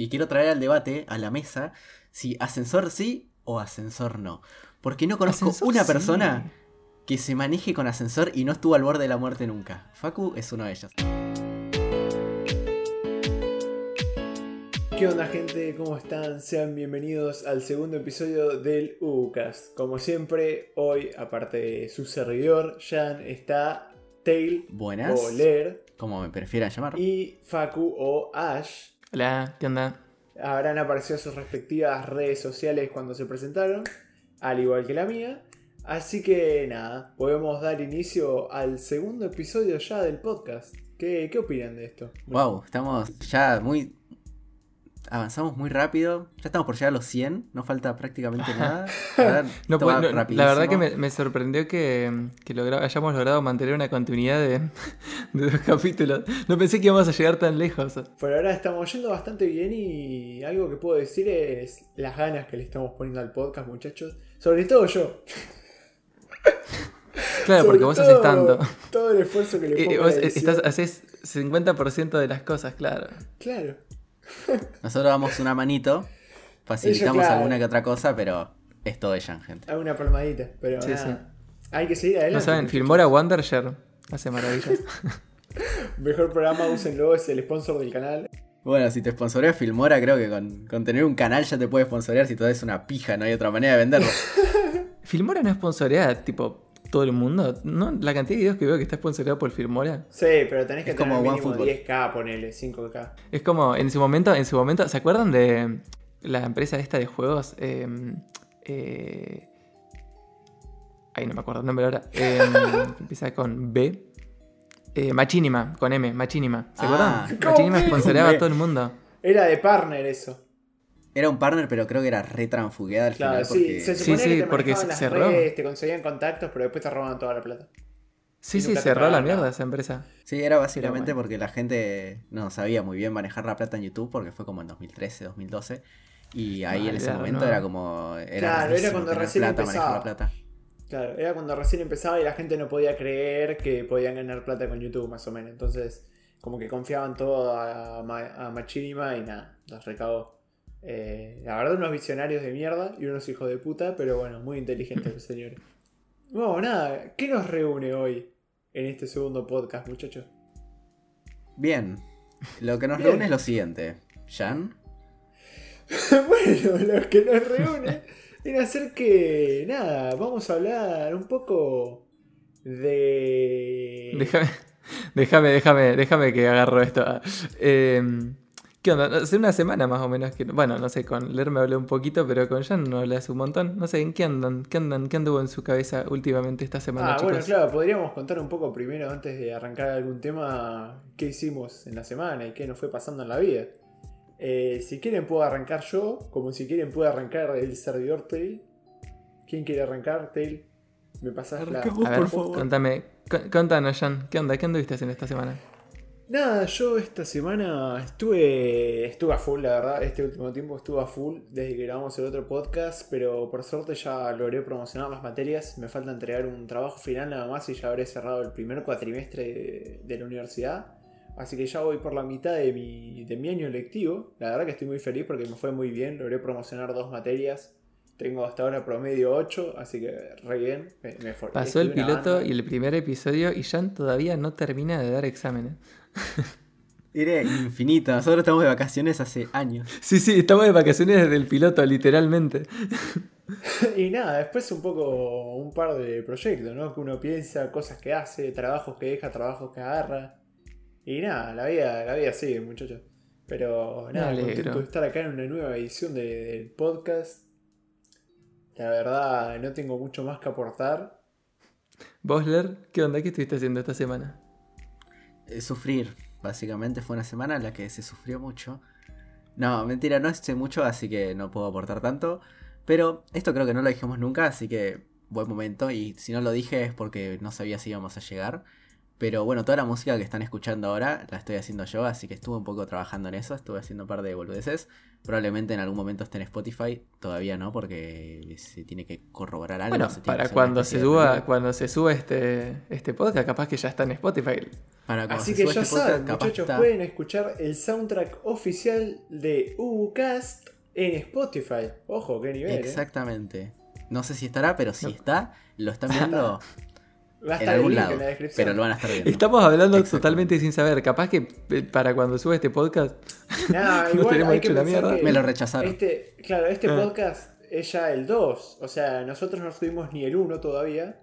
Y quiero traer al debate, a la mesa, si ascensor sí o ascensor no. Porque no conozco Ascensor una sí. persona que se maneje con ascensor y no estuvo al borde de la muerte nunca. Facu es uno de ellos. ¿Qué onda gente? ¿Cómo están? Sean bienvenidos al segundo episodio del UCAST. Como siempre, hoy, aparte de su servidor, Jan, está Tail Buenas. o Ler Como me prefieran llamar. y Facu o Ash. Hola, ¿qué onda? Habrán aparecido sus respectivas redes sociales cuando se presentaron, al igual que la mía. Así que nada, podemos dar inicio al segundo episodio ya del podcast. ¿Qué, qué opinan de esto? Wow, estamos ya muy. Avanzamos muy rápido. Ya estamos por llegar a los 100. No falta prácticamente nada. La verdad, No, va no, la verdad que me, me sorprendió que, que logra- hayamos logrado mantener una continuidad de, de dos capítulos. No pensé que íbamos a llegar tan lejos. Por ahora estamos yendo bastante bien y algo que puedo decir es las ganas que le estamos poniendo al podcast, muchachos. Sobre todo yo. Claro, Sobre porque vos todo- haces tanto. Todo el esfuerzo que le Eh, pongo a vos estás, haces 50% de las cosas, claro. Claro. Nosotros damos una manito. Facilitamos claro. alguna que otra cosa, pero es todo ella, gente. Hago una palmadita, pero Sí, nada. Hay que seguir adelante. No saben. Filmora Wondershare hace maravillas. Mejor programa, úsenlo, es el sponsor del canal. Bueno, si te sponsorea Filmora, creo que con, con tener un canal ya te puede sponsorear si todo es una pija, no hay otra manera de venderlo. Filmora no sponsorea, tipo, todo el mundo. ¿No? La cantidad de videos que veo que está sponsoreado por Filmora. Sí, pero tenés que Es tener como mínimo OneFootball. 10k, ponele, 5k. Es como, en su momento, en su momento, ¿se acuerdan de la empresa esta de juegos? Eh, eh, ay, no me acuerdo el nombre ahora. Eh, empieza con B. Eh, Machinima, con M, Machinima. ¿Se Ah. acuerdan? ¿Cómo Machinima sponsoreaba a todo el mundo. Era de partner eso. Era un partner, pero creo que era re transfugueada al Claro, final. sí. Porque... Se Sí, te porque cerró. redes, te conseguían contactos, pero después te robaban toda la plata. Sí, sí, cerró la mierda esa empresa. Sí, era básicamente bueno. porque la gente no sabía muy bien manejar la plata en YouTube, porque fue como en 2013, 2012. Y ahí en ese momento era como. Era Claro, era cuando recién plata, manejar la empezaba. plata. Claro, era cuando recién empezaba y la gente no podía creer que podían ganar plata con YouTube, más o menos. Entonces, como que confiaban todo a, Ma- a Machinima y nada, los recabó. Eh, la verdad, unos visionarios de mierda y unos hijos de puta, pero bueno, muy inteligentes los señores. Bueno, nada, ¿qué nos reúne hoy en este segundo podcast, muchachos? Bien. Lo que nos Bien. reúne es lo siguiente. Jan, bueno, lo que nos reúne es hacer que, nada, vamos a hablar un poco de... Déjame, déjame, déjame, déjame que agarro esto. Eh, ¿Qué onda? Hace una semana más o menos que. Bueno, no sé, con Ler me hablé un poquito, pero con Jan no hablé hace un montón. No sé, ¿en qué andan? ¿Qué andan? ¿Qué anduvo en su cabeza últimamente esta semana, Ah, chicos? bueno, claro, podríamos contar un poco primero, antes de arrancar algún tema, qué hicimos en la semana y qué nos fue pasando en la vida. Eh, si quieren puedo arrancar yo, como si quieren puede arrancar el servidor Tail. ¿Quién quiere arrancar, Tail? Me pasas la... Arranca vos, A ver, por favor. contame, contanos, Jan, ¿qué onda? ¿Qué anduviste haciendo esta semana? Nada, yo esta semana estuve, estuve a full, la verdad, este último tiempo estuve a full desde que grabamos el otro podcast, pero por suerte ya logré promocionar las materias, me falta entregar un trabajo final nada más y ya habré cerrado el primer cuatrimestre de, de la universidad, así que ya voy por la mitad de mi, de mi año lectivo, la verdad que estoy muy feliz porque me fue muy bien, logré promocionar dos materias, tengo hasta ahora promedio 8, así que re bien, me, Pasó el piloto banda. y el primer episodio y Jan todavía no termina de dar exámenes. Era infinito. Nosotros estamos de vacaciones hace años. Sí, sí, estamos de vacaciones desde el piloto, literalmente. Y nada, después un poco un par de proyectos, ¿no? Que uno piensa, cosas que hace, trabajos que deja, trabajos que agarra. Y nada, la vida, la vida sigue, muchachos. Pero nada, contento de estar acá en una nueva edición de- del podcast. La verdad, no tengo mucho más que aportar. ¿Vos, Ler, qué onda? ¿Qué estuviste haciendo esta semana? Eh, sufrir. Básicamente fue una semana en la que se sufrió mucho. No, mentira, no sé mucho, así que no puedo aportar tanto. Pero esto creo que no lo dijimos nunca, así que buen momento. Y si no lo dije es porque no sabía si íbamos a llegar. Pero bueno, toda la música que están escuchando ahora la estoy haciendo yo, así que estuve un poco trabajando en eso, estuve haciendo un par de boludeces. Probablemente en algún momento esté en Spotify, todavía no, porque se tiene que corroborar algo. Bueno, para cuando se suba, cuando se suba este, este podcast, capaz que ya está en Spotify. Para cuando Así se que ya este saben, muchachos, está. pueden escuchar el soundtrack oficial de UCast en Spotify. Ojo, qué nivel. ¿eh? Exactamente. No sé si estará, pero si No. está, lo están viendo Va a en estar el algún link lado. en la descripción. Pero lo van a estar viendo. Estamos hablando totalmente sin saber. Capaz que eh, para cuando suba este podcast. Nah, No igual tenemos hay que hecho la pensar mierda. que Me lo rechazaron. Este, claro, este Ah. podcast es ya el 2. O sea, nosotros no subimos ni el 1 todavía.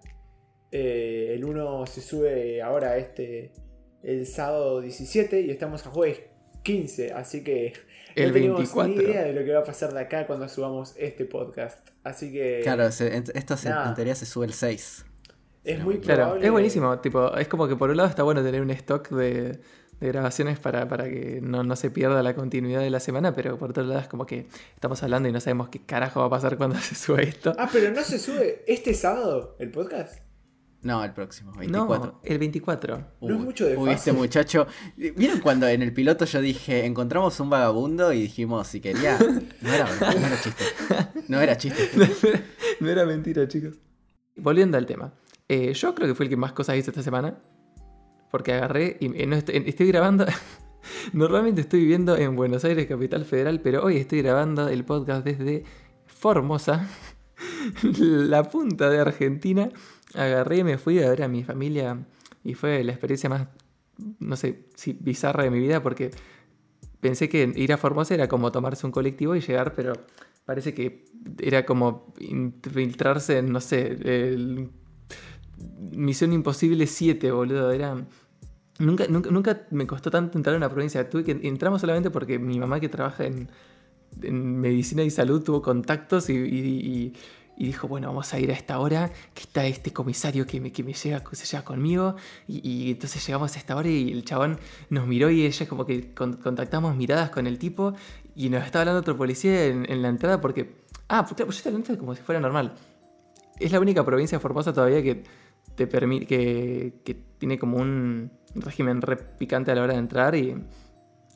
Eh, el 1 se sube ahora este el sábado 17 y estamos a jueves 15. Así que El no tenemos 24. ni idea de lo que va a pasar de acá cuando subamos este podcast. Así que Claro, esto se- en teoría se sube el 6. es muy Claro, probable. es buenísimo. Tipo, es como que por un lado está bueno tener un stock de, de grabaciones para, para que no, no se pierda la continuidad de la semana, pero por otro lado es como que estamos hablando y no sabemos qué carajo va a pasar cuando se suba esto. Ah, pero no se sube este sábado el podcast. No, el próximo, 24. No, el 24. no es mucho de Uy, este muchacho. ¿Vieron cuando en el piloto yo dije, encontramos un vagabundo y dijimos si quería? No era, no era chiste. No era chiste. no era mentira, chicos. Volviendo al tema. Eh, yo creo que fue el que más cosas hizo esta semana. Porque agarré y eh, no estoy, estoy grabando. Normalmente estoy viviendo en Buenos Aires, capital federal, pero hoy estoy grabando el podcast desde Formosa, la punta de Argentina. Agarré y me fui a ver a mi familia y fue la experiencia más, no sé, si bizarra de mi vida porque pensé que ir a Formosa era como tomarse un colectivo y llegar, pero parece que era como infiltrarse en, no sé, el Misión Imposible 7, boludo. Era. Nunca, nunca, nunca me costó tanto entrar a una provincia. Tuve que entramos solamente porque mi mamá que trabaja en, en medicina y salud tuvo contactos y, y dijo, bueno, vamos a ir a esta hora, que está este comisario que me, que me llega, se lleva conmigo. Y, y entonces llegamos a esta hora y el chabón nos miró y ella como que con- contactamos miradas con el tipo y nos estaba hablando otro policía en, en la entrada porque... Ah, pues claro, pues yo estaba hablando como si fuera normal. Es la única provincia formosa todavía que te permite que, que tiene como un régimen re picante a la hora de entrar y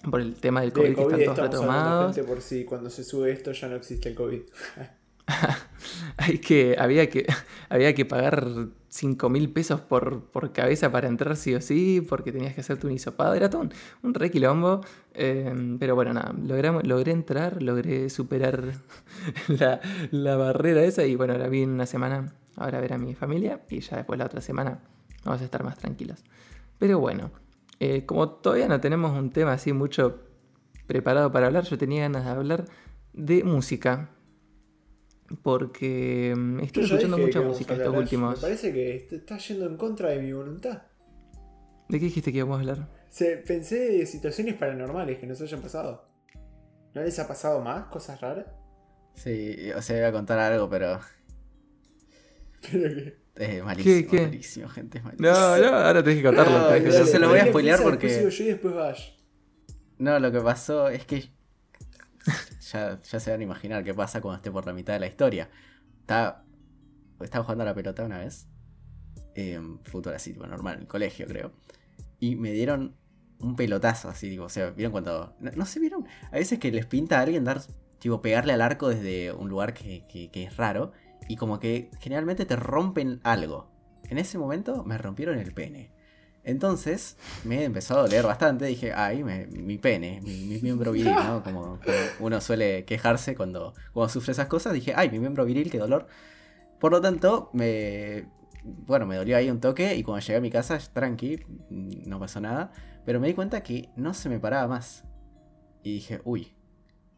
por el tema del COVID, De que COVID están todos retomados. por si cuando se sube esto ya no existe el COVID. Hay que, había que había que pagar 5 mil pesos por, por cabeza para entrar sí o sí, porque tenías que hacerte un hisopado. Era todo un, un re quilombo. eh, pero bueno, nada, logramos, logré entrar, logré superar la, la barrera esa y bueno, ahora vi una semana ahora a ver a mi familia y ya después la otra semana vamos a estar más tranquilos. Pero bueno, eh, como todavía no tenemos un tema así mucho preparado para hablar, yo tenía ganas de hablar de música. Porque mm, estoy escuchando mucha música estos últimos. Me parece que te estás yendo en contra de mi voluntad. ¿De qué dijiste que íbamos a hablar? Se, pensé de situaciones paranormales que nos hayan pasado. ¿No les ha pasado más cosas raras? Sí, o sea, iba a contar algo, pero Pero que... es malísimo. ¿Qué, qué? Malísimo, gente, es malísimo. No, no, ahora tenés que contarlo. No, tenés que yo se lo voy a spoilear porque- yo y después Bash. No, lo que pasó es que ya, se van a imaginar qué pasa cuando esté por la mitad de la historia. Estaba, estaba jugando a la pelota una vez. En así, tipo normal, en el colegio creo. Y me dieron un pelotazo así, digo, o sea, ¿vieron cuando... No, no sé, ¿vieron? A veces que les pinta a alguien dar, tipo, pegarle al arco desde un lugar que es raro. Y como que generalmente te rompen algo. En ese momento me rompieron el pene. Entonces me empezó a doler bastante. Dije, ay, me- mi pene, mi, mi miembro viril, ¿no? Como, como uno suele quejarse cuando, cuando sufre esas cosas. Dije, ay, mi miembro viril, qué dolor. Por lo tanto, me. Bueno, me dolió ahí un toque. Y cuando llegué a mi casa, tranqui, no pasó nada. Pero me di cuenta que no se me paraba más. Y dije, uy,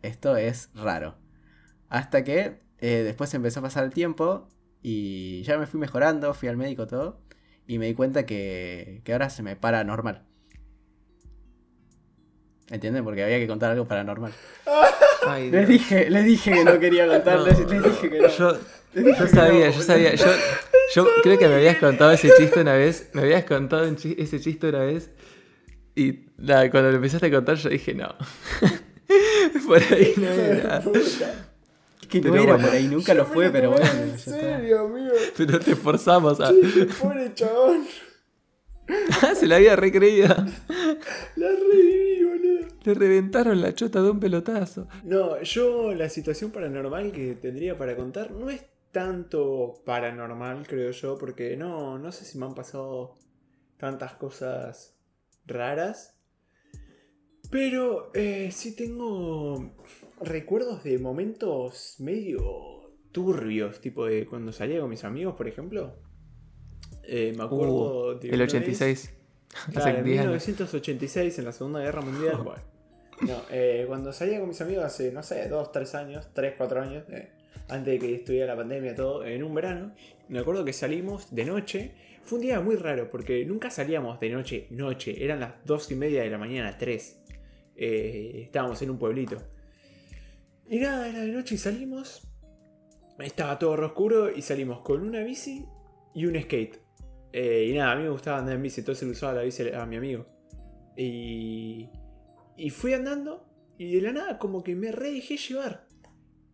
esto es raro. Hasta que eh, después empezó a pasar el tiempo. Y ya me fui mejorando, fui al médico todo. Y me di cuenta que, que ahora se me para normal. ¿Entienden? Porque había que contar algo paranormal. Ay, Les dije, les dije que no quería contarles, No, les dije que no. Yo, yo sabía, no, yo sabía. Yo, yo creo que me habías contado ese chiste una vez. Me habías contado ese chiste una vez. Y nada, cuando lo empezaste a contar, yo dije, no. Por ahí no era. Que no Pero era bueno. por ahí, nunca lo fue, pero bueno. En serio, amigo. Pero te forzamos a. Pobre chabón. Se la había recreído. La reviví, boludo. Le reventaron la chota de un pelotazo. No, yo la situación paranormal que tendría para contar no es tanto paranormal, creo yo, porque no, no sé si me han pasado tantas cosas raras. Pero eh, sí tengo recuerdos de momentos medio turbios, tipo de cuando salía con mis amigos, por ejemplo. Eh, me acuerdo Uh, de el una vez- 86. Claro, Hace en 10 años. 1986, en la Segunda Guerra Mundial. bueno. No, eh, cuando salía con mis amigos hace, no sé, 2, 3 años, 3, 4 años, eh, antes de que estuviera la pandemia, todo, en un verano, me acuerdo que salimos de noche. Fue un día muy raro, porque nunca salíamos de noche, noche, eran las 2 y media de la mañana, 3. Eh, estábamos en un pueblito. Y nada, era de noche y salimos. Estaba todo oscuro y salimos con una bici y un skate. Eh, y nada, a mí me gustaba andar en bici, entonces le usaba la bici a mi amigo. Y, y fui andando y de la nada como que me re dejé llevar.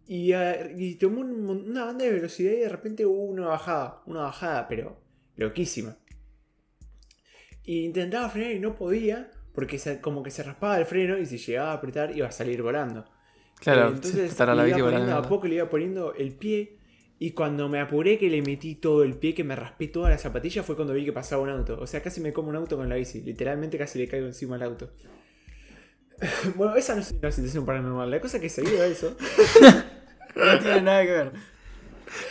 Y, tomé un una banda de velocidad y de repente hubo una bajada, una bajada, pero loquísima. Y intentaba frenar y no podía porque como que se raspaba el freno y si llegaba a apretar iba a salir volando. Claro, Eh, entonces estará la le bici iba poniendo a poco le iba poniendo el pie. Y cuando me apuré que le metí todo el pie, que me raspé toda la zapatilla, fue cuando vi que pasaba un auto. O sea, casi me como un auto con la bici. Literalmente casi le caigo encima al auto. bueno, esa no es una situación paranormal. La cosa que se dio eso. No tiene nada que ver.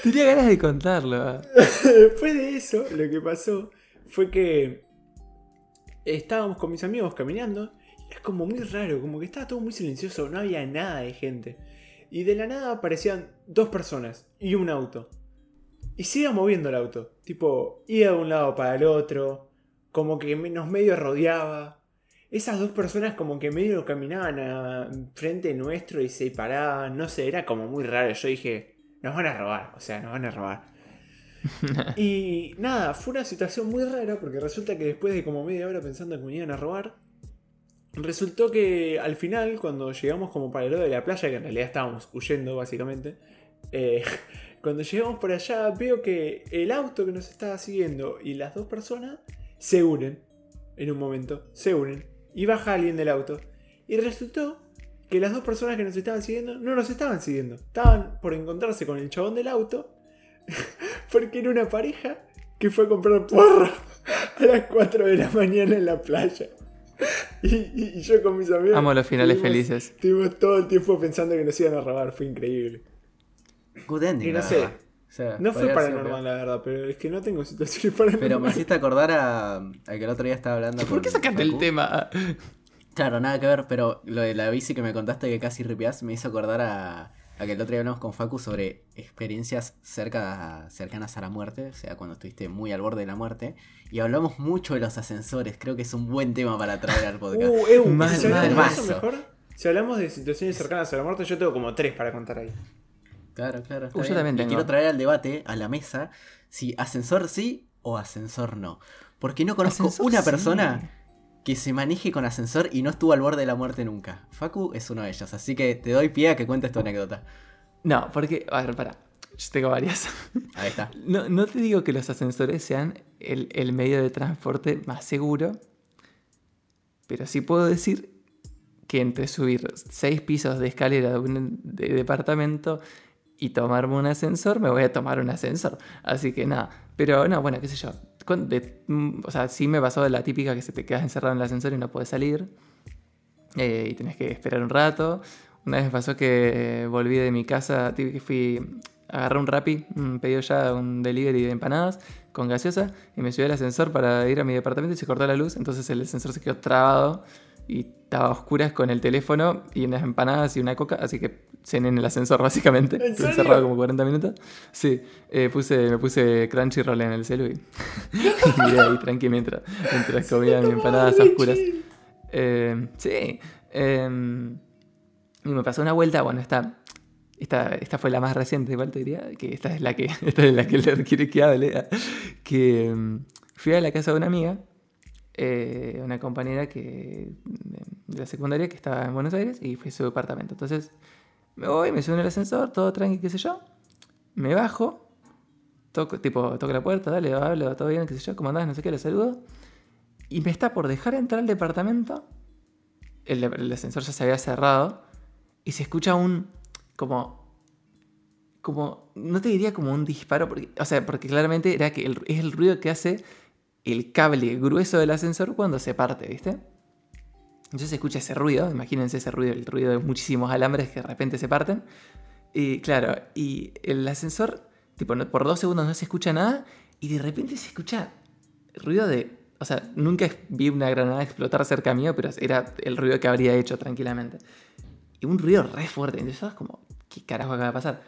Tenía ganas de contarlo. Después de eso, lo que pasó fue que estábamos con mis amigos caminando. Era como muy raro, como que estaba todo muy silencioso, no había nada de gente. Y de la nada aparecían dos personas y un auto. Y se iba moviendo el auto. Tipo, iba de un lado para el otro. Como que nos medio rodeaba. Esas dos personas como que medio caminaban a frente nuestro y se paraban. No sé, era como muy raro. Yo dije, nos van a robar. O sea, nos van a robar. Y nada, fue una situación muy rara porque resulta que después de como media hora pensando que me iban a robar, resultó que al final, cuando llegamos como para el lado de la playa, que en realidad estábamos huyendo básicamente, eh, cuando llegamos por allá veo que el auto que nos estaba siguiendo y las dos personas se unen en un momento, se unen y baja alguien del auto. Y resultó que las dos personas que nos estaban siguiendo no nos estaban siguiendo, estaban por encontrarse con el chabón del auto porque era una pareja que fue a comprar porro a las 4 de la mañana en la playa. Y, y- y yo con mis amigos. Amo los finales felices. Estuvimos todo el tiempo pensando que nos iban a robar, fue increíble. Good ending. Y no sé. O sea, No fue paranormal, la verdad, pero es que no tengo situaciones paranormales. Pero me hiciste acordar a, a que el otro día estaba hablando ¿Por con qué sacaste el tema? Claro, nada que ver, pero lo de la bici que me contaste que casi ripiás me hizo acordar a, a que el otro día hablamos con Facu sobre experiencias cerca, cercanas a la muerte, o sea, cuando estuviste muy al borde de la muerte. Y hablamos mucho de los ascensores, creo que es un buen tema para traer al podcast. Uh, Ew, Mal, si mal. mejor, si hablamos de situaciones cercanas a la muerte, yo tengo como tres para contar ahí. Claro, claro. Uh, yo también Y tengo. quiero traer al debate, a la mesa, si ascensor sí o ascensor no. Porque no conozco Ascensor una sí. persona que se maneje con ascensor y no estuvo al borde de la muerte nunca. Facu es uno de ellos, así que te doy pie a que cuentes tu anécdota. No, porque. A ver, para. Yo tengo varias. Ahí está. No, no te digo que los ascensores sean el, el medio de transporte más seguro, pero sí puedo decir que entre subir seis pisos de escalera de un de departamento y tomarme un ascensor, me voy a tomar un ascensor. Así que nada. Pero no, bueno, qué sé yo. De- mm, o sea, sí me pasó de la típica que se te quedas encerrado en el ascensor y no puedes salir. eh, y tenés que esperar un rato. Una vez me pasó que eh, volví de mi casa, fui, agarré un Rappi, un pedido ya, un delivery de empanadas con gaseosa y me subí al ascensor para ir a mi departamento y se cortó la luz, entonces el ascensor se quedó trabado y estaba a oscuras con el teléfono y unas empanadas y una coca, así que cené en el ascensor básicamente. ¿En Estuve encerrado como 40 minutos. Sí, eh, puse, me puse Crunchyroll en el celu y, y miré ahí tranqui mientras, mientras comía mi empanadas a oscuras. Eh, sí. eh, y me pasó una vuelta, bueno, esta, esta, esta fue la más reciente, igual te diría, que esta es la que, esta es la que le quiere que hable. Que mm, fui a la casa de una amiga, eh, una compañera que, de la secundaria que estaba en Buenos Aires y fui a su departamento. Entonces me voy, me subo en el ascensor, todo tranqui, qué sé yo. Me bajo, toco, tipo, toco la puerta, dale, hablo, todo bien, qué sé yo, ¿cómo andás? No sé qué, le saludo. Y me está por dejar entrar al departamento. El, ascensor ya se había cerrado. Y se escucha un. como. como. no te diría como un disparo. Porque, o sea, porque claramente era que es el ruido que hace el cable grueso del ascensor cuando se parte, ¿viste? Entonces se escucha ese ruido, imagínense ese ruido, el ruido de muchísimos alambres que de repente se parten. Y claro, y el ascensor, tipo, no- por dos segundos no se escucha nada y de repente se escucha ruido de... O sea, nunca vi una granada explotar cerca mío, pero era el ruido que habría hecho tranquilamente. Y un ruido re fuerte. Entonces, ¿sabes como, ¿qué carajo acaba de pasar?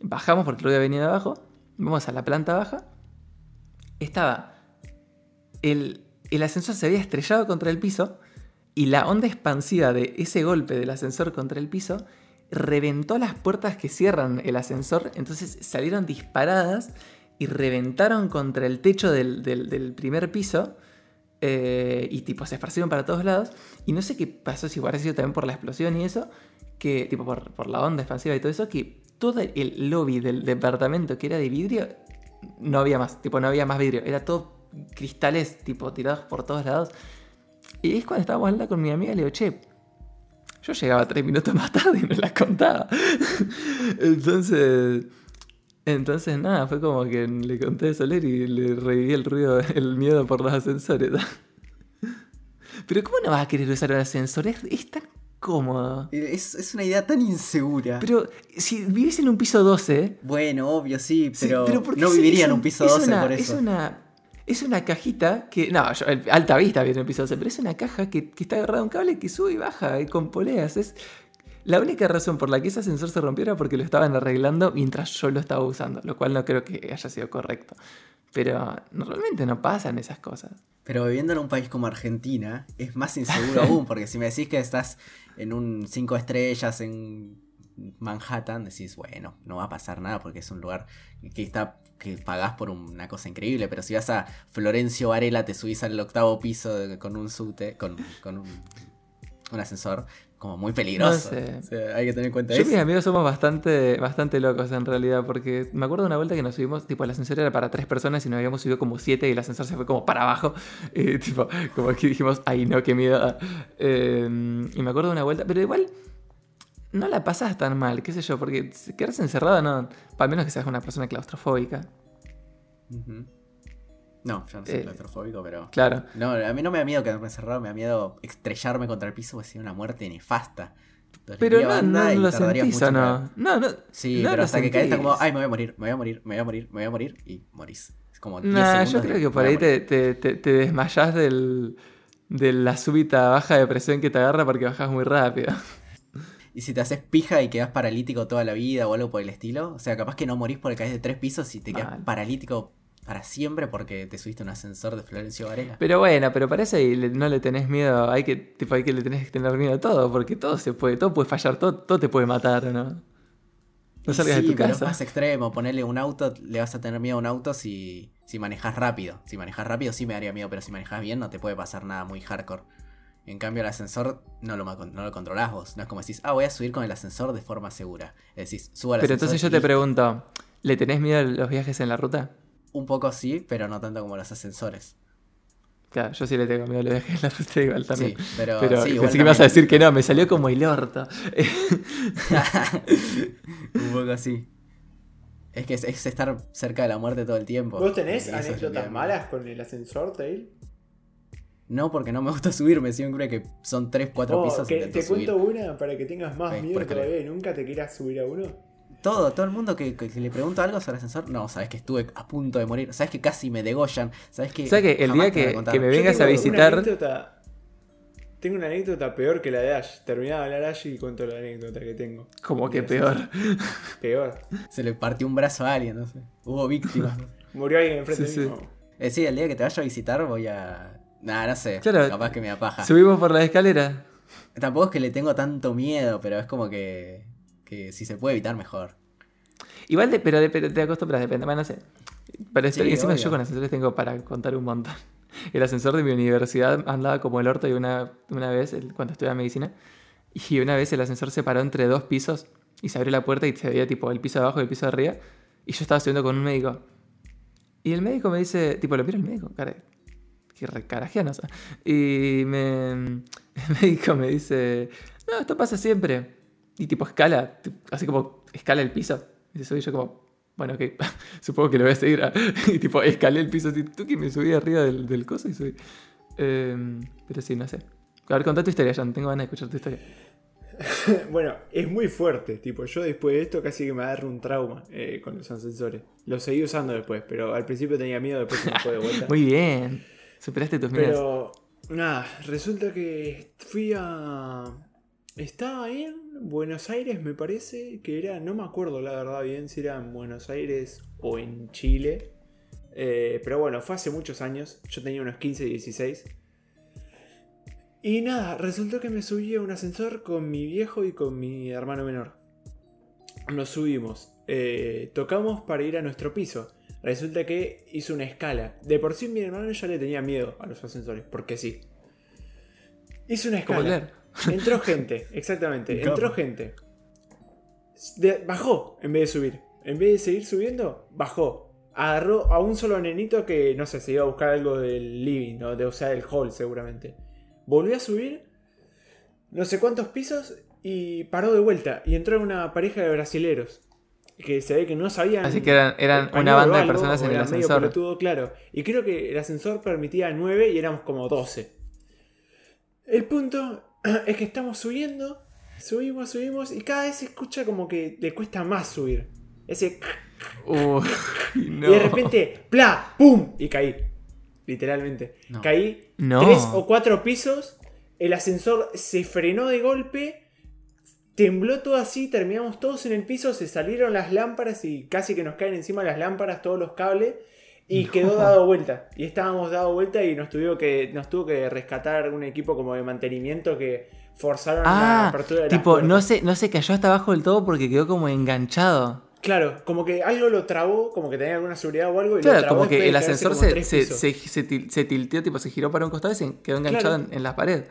Bajamos porque el ruido venía de abajo. Vamos a la planta baja. Estaba. El, ascensor se había estrellado contra el piso. Y la onda expansiva de ese golpe del ascensor contra el piso reventó las puertas que cierran el ascensor. Entonces salieron disparadas y reventaron contra el techo del primer piso. eh, y tipo se esparcieron para todos lados. Y no sé qué pasó, si hubiera sido también por la explosión y eso. Que, tipo, por, por la onda expansiva y todo eso. Que todo el lobby del departamento que era de vidrio. No había más. Tipo, no había más vidrio. Era todo cristales, tipo, tirados por todos lados. Y es cuando estábamos hablando con mi amiga, le digo, che, yo llegaba tres minutos más tarde y no las contaba. entonces, entonces nada, fue como que le conté a Soler y le reviví el ruido, el miedo por los ascensores. Pero ¿cómo no vas a querer usar un ascensor? Es, es tan cómodo. Es, es una idea tan insegura. Pero si vivís en un piso 12, bueno, obvio, sí, Sí, pero, ¿por qué no es- viviría es en un- piso es 12 una- por Es eso. una, es una cajita que. No, yo, alta vista viene en el piso 12, pero es una caja que, que está agarrada a un cable que sube y baja y con poleas. Es la única razón por la que ese ascensor se rompió era porque lo estaban arreglando mientras yo lo estaba usando, lo cual no creo que haya sido correcto. Pero normalmente no pasan esas cosas. Pero viviendo en un país como Argentina es más inseguro aún, porque si me decís que estás en un 5 estrellas en Manhattan, decís, bueno, no va a pasar nada porque es un lugar que está que pagás por una cosa increíble, pero si vas a Florencio Varela te subís al octavo piso de- con un subte, con, con un, un ascensor, como muy peligroso. No sé. O sea, hay que tener en cuenta Yo y eso. mis amigos somos bastante, bastante locos en realidad, porque me acuerdo de una vuelta que nos subimos, tipo, el ascensor era para tres personas y nos habíamos subido como siete y el ascensor se fue como para abajo. Y, tipo, como que dijimos, ay no, qué miedo. Eh, y me acuerdo de una vuelta, pero igual no la pasas tan mal, qué sé yo, porque quedarse encerrado no, al menos que seas una persona claustrofóbica. No, yo no soy Eh, claustrofóbico, pero... Claro. No, a mí no me da miedo quedarme encerrado, me da miedo estrellarme contra el piso, porque sería una muerte nefasta. Pero no, no y lo sentís mucho o no. No, no. Sí, no pero hasta que caes está como, ay, me voy a morir, me voy a morir, me voy a morir, me voy a morir y morís. Es como 10 Nah, yo segundos de, creo que "Me por ahí te, morir". te, te- te desmayás del, de la súbita baja de presión que te agarra porque bajás muy rápido. Y si te haces pija y quedas paralítico toda la vida o algo por el estilo, o sea, capaz que no morís porque caes de tres pisos y te quedas Mal. paralítico para siempre porque te subiste a un ascensor de Florencio Varela. Pero bueno, pero parece le- no le tenés miedo, hay que, tipo, hay que le tenés que tener miedo a todo, porque todo se puede, todo puede fallar, todo, todo te puede matar, ¿o no? No Y salgas sí, de tu pero es casa. más extremo. Ponerle un auto, le vas a tener miedo a un auto si, si manejas rápido. Si manejas rápido sí me daría miedo, pero si manejas bien no te puede pasar nada muy hardcore. En cambio, el ascensor no lo, no lo controlás vos. No es como decís, ah, voy a subir con el ascensor de forma segura. Decís, subo al Pero ascensor entonces yo y te pregunto, ¿le tenés miedo a los viajes en la ruta? Un poco sí, pero no tanto como los ascensores. Claro, yo sí le tengo miedo a los viajes en la ruta igual también. Sí, pero, Pero sí, igual que me ibas a decir que no, me salió como el orto. Un poco así. Es que es, es estar cerca de la muerte todo el tiempo. ¿Vos tenés es anécdotas malas con el ascensor, Tail? No, porque no me gusta subirme. Siempre que son 3, 4 Oh, pisos. que te subir. cuento una para que tengas más miedo todavía y nunca te quieras subir a uno. Todo, todo el mundo que, que- que le pregunto algo sobre el ascensor, no, sabes que estuve a punto de morir, sabes que casi me degollan, sabes que. ¿Sabes que el día que- que me vengas a una visitar- anécdota- tengo una anécdota peor que la de Ash. Terminaba de hablar Ash y cuento la anécdota que tengo. Como que peor. Peor. Se le partió un brazo a alguien, no sé. Hubo víctimas. Murió alguien enfrente Sí, de sí. Eh, sí, el día que te vaya a visitar voy a. Nah, no sé. Claro. Capaz que me da paja. Subimos por la escalera. Tampoco es que le tengo tanto miedo, pero es como que. que si se puede evitar, mejor. Igual, de, pero de- pero te acostumbras, depende. Bueno, no sé. Pero Sí, encima obvio. yo con ascensores tengo para contar un montón. El ascensor de mi universidad andaba como el orto y una, una vez, cuando estudiaba medicina, y una vez el ascensor se paró entre dos pisos y se abrió la puerta y se veía tipo el piso de abajo y el piso de arriba. Y yo estaba subiendo con un médico. Y el médico me dice, tipo, lo miro el médico, cara, que recarajeanos. Y me, el médico me dice, no, esto pasa siempre. Y tipo escala, así como escala el piso. Y se sube y yo como, Bueno, que supongo que lo voy a seguir. Y tipo, escalé el piso así, tú que me subí arriba del, del coso y subí. Em, pero sí, no sé. A ver, contá tu historia, Jan. Tengo ganas de escuchar tu historia. Bueno, es muy fuerte. Tipo, yo después de esto casi que me agarro un trauma eh, con los ascensores. Lo seguí usando después, pero al principio tenía miedo, después se me fue de vuelta. Muy bien. Superaste tus miedos. Pero, nada, resulta que fui a. Estaba en Buenos Aires, me parece que era. No me acuerdo la verdad bien si era en Buenos Aires o en Chile. Eh, pero bueno, fue hace muchos años. Yo tenía unos 15, 16. Y nada, resultó que me subí a un ascensor con mi viejo y con mi hermano menor. Nos subimos. eh, tocamos para ir a nuestro piso. Resulta que hizo una escala. De por sí mi hermano ya le tenía miedo a los ascensores, porque sí. Hizo una escala. Entró gente, exactamente. Entró gente. De- bajó en vez de subir. En vez de seguir subiendo, bajó. Agarró a un solo nenito que, no sé, se iba a buscar algo del living, ¿no? de, o sea, del hall seguramente. Volvió a subir no sé cuántos pisos y paró de vuelta. Y entró una pareja de brasileros. Que se ve que no sabían. Así que eran, una banda de personas en el ascensor. pelotudo, claro. Y creo que el ascensor permitía 9 y éramos como 12. El punto es que estamos subiendo, subimos, subimos y cada vez se escucha como que le cuesta más subir. Ese Uy, no. y de repente, ¡pla! ¡pum! Y caí. Literalmente. No. Caí No. tres o cuatro pisos. El ascensor se frenó de golpe. Tembló todo así, terminamos todos en el piso, se salieron las lámparas y casi que nos caen encima las lámparas, todos los cables, y quedó dado vuelta. Y estábamos dado vuelta y nos tuvo que, nos tuvo que rescatar un equipo como de mantenimiento que forzaron la Ah, apertura de tipo, no se, no se cayó hasta abajo del todo porque quedó como enganchado. Claro, como que algo lo trabó, como que tenía alguna seguridad o algo. Y lo Claro, trabó como que el ascensor se, se, se, se til- se tilteó, tipo, se giró para un costado y se quedó enganchado Claro. en, en la pared.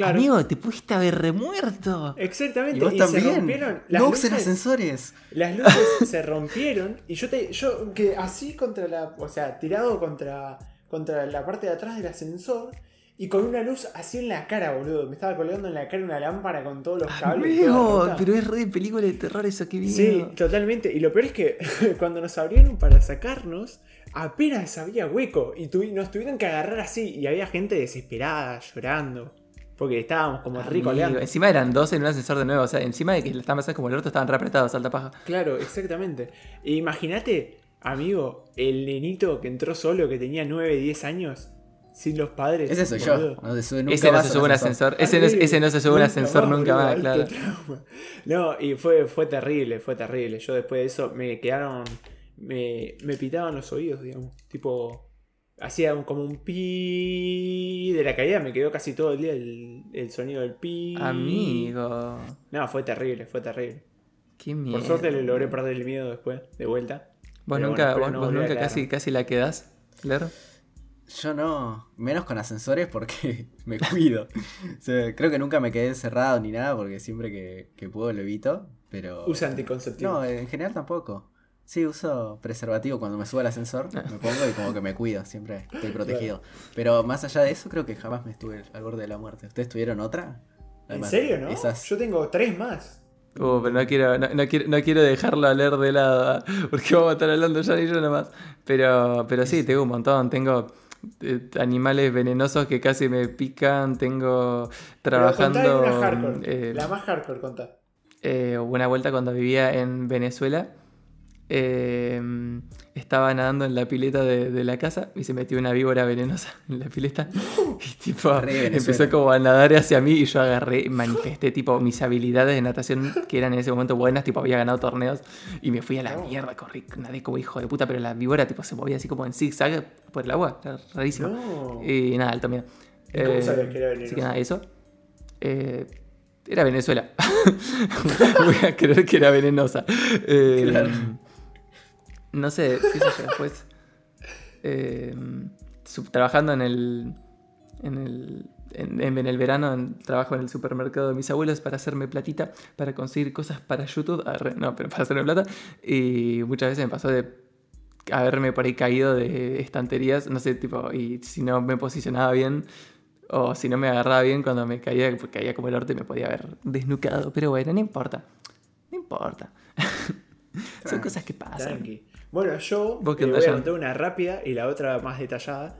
Claro. Amigo, te pudiste haber remuerto. Exactamente. Y vos se también. rompieron las No luces. ascensores. Las luces se rompieron y yo te, yo que así contra la, o sea, tirado contra contra la parte de atrás del ascensor y con una luz así en la cara, boludo. Me estaba colgando en la cara una lámpara con todos los cables. y Amigo, pero es re de película de terror eso, qué bien. Sí, totalmente. Y lo peor es que cuando nos abrieron para sacarnos, apenas había hueco y nos tuvieron que agarrar así y había gente desesperada, llorando. Porque estábamos como rico Amigo, Encima eran dos en un ascensor de nuevo. O sea, encima de que estaban pasando como el orto, estaban re apretados, alta paja. Claro, exactamente. E Imagínate, amigo, el nenito que entró solo, que tenía 9, 10 años, sin los padres. Ese soy yo. boludo. No se sube nunca Ese no se sube un ascensor. Ese no, ese no se sube un ascensor nunca más, claro. trauma. No, y fue, fue terrible, fue terrible. Yo después de eso me quedaron. Me, me pitaban los oídos, digamos. Tipo. Hacía un- como un pi de la caída, me quedó casi todo el día el, el sonido del pi. Amigo. No, fue terrible, fue terrible. Qué miedo. Por suerte le logré perder el miedo después, de vuelta. Vos Pero nunca, bueno, vos, no nunca casi, casi la quedás, Ler. Yo no, menos con ascensores porque me cuido. O sea, creo que nunca me quedé encerrado ni nada porque siempre que, que puedo lo evito. Pero. Usa anticonceptivo. No, en general tampoco. Sí, uso preservativo cuando me subo al ascensor, Ah. me pongo y como que me cuido, siempre estoy protegido. Pero más allá de eso, creo que jamás me estuve al borde de la muerte. ¿Ustedes tuvieron otra? ¿En serio, no? Esas... Yo tengo tres más. Uh, pero no quiero, no, no quiero, no quiero dejarlo a leer de lado, ah, porque vamos a estar hablando ya y yo nomás. Pero, pero sí, tengo un montón. Tengo eh, animales venenosos que casi me pican. Tengo Pero contá trabajando. una hardcore. eh, La más hardcore, contá. eh, una vuelta cuando vivía en Venezuela. Eh, estaba nadando en la pileta de, de la casa y se metió una víbora venenosa en la pileta. Y tipo, empezó como a nadar hacia mí y yo agarré, manifesté tipo mis habilidades de natación que eran en ese momento buenas, tipo había ganado torneos y me fui a la mierda, corrí, nadé como hijo de puta, pero la víbora tipo se movía así como en zigzag por el agua, era rarísimo. No. Y nada, alto miedo. ¿Y cómo Eh, que era Así que nada, eso. Eh, era Venezuela. Voy a creer que era venenosa. Eh, Claro. No sé, qué sé yo, después. eh, trabajando en el. En el. En, en el verano en- trabajo en el supermercado de mis abuelos para hacerme platita, para conseguir cosas para YouTube. No, pero para hacerme plata. Y muchas veces me pasó de haberme por ahí caído de estanterías, no sé, tipo, y si no me posicionaba bien, o si no me agarraba bien cuando me caía, porque caía como el orte, me podía haber desnucado. Pero bueno, no importa. No importa. Son cosas que pasan. Tranqui. Bueno, yo eh, voy a contar una rápida y la otra más detallada.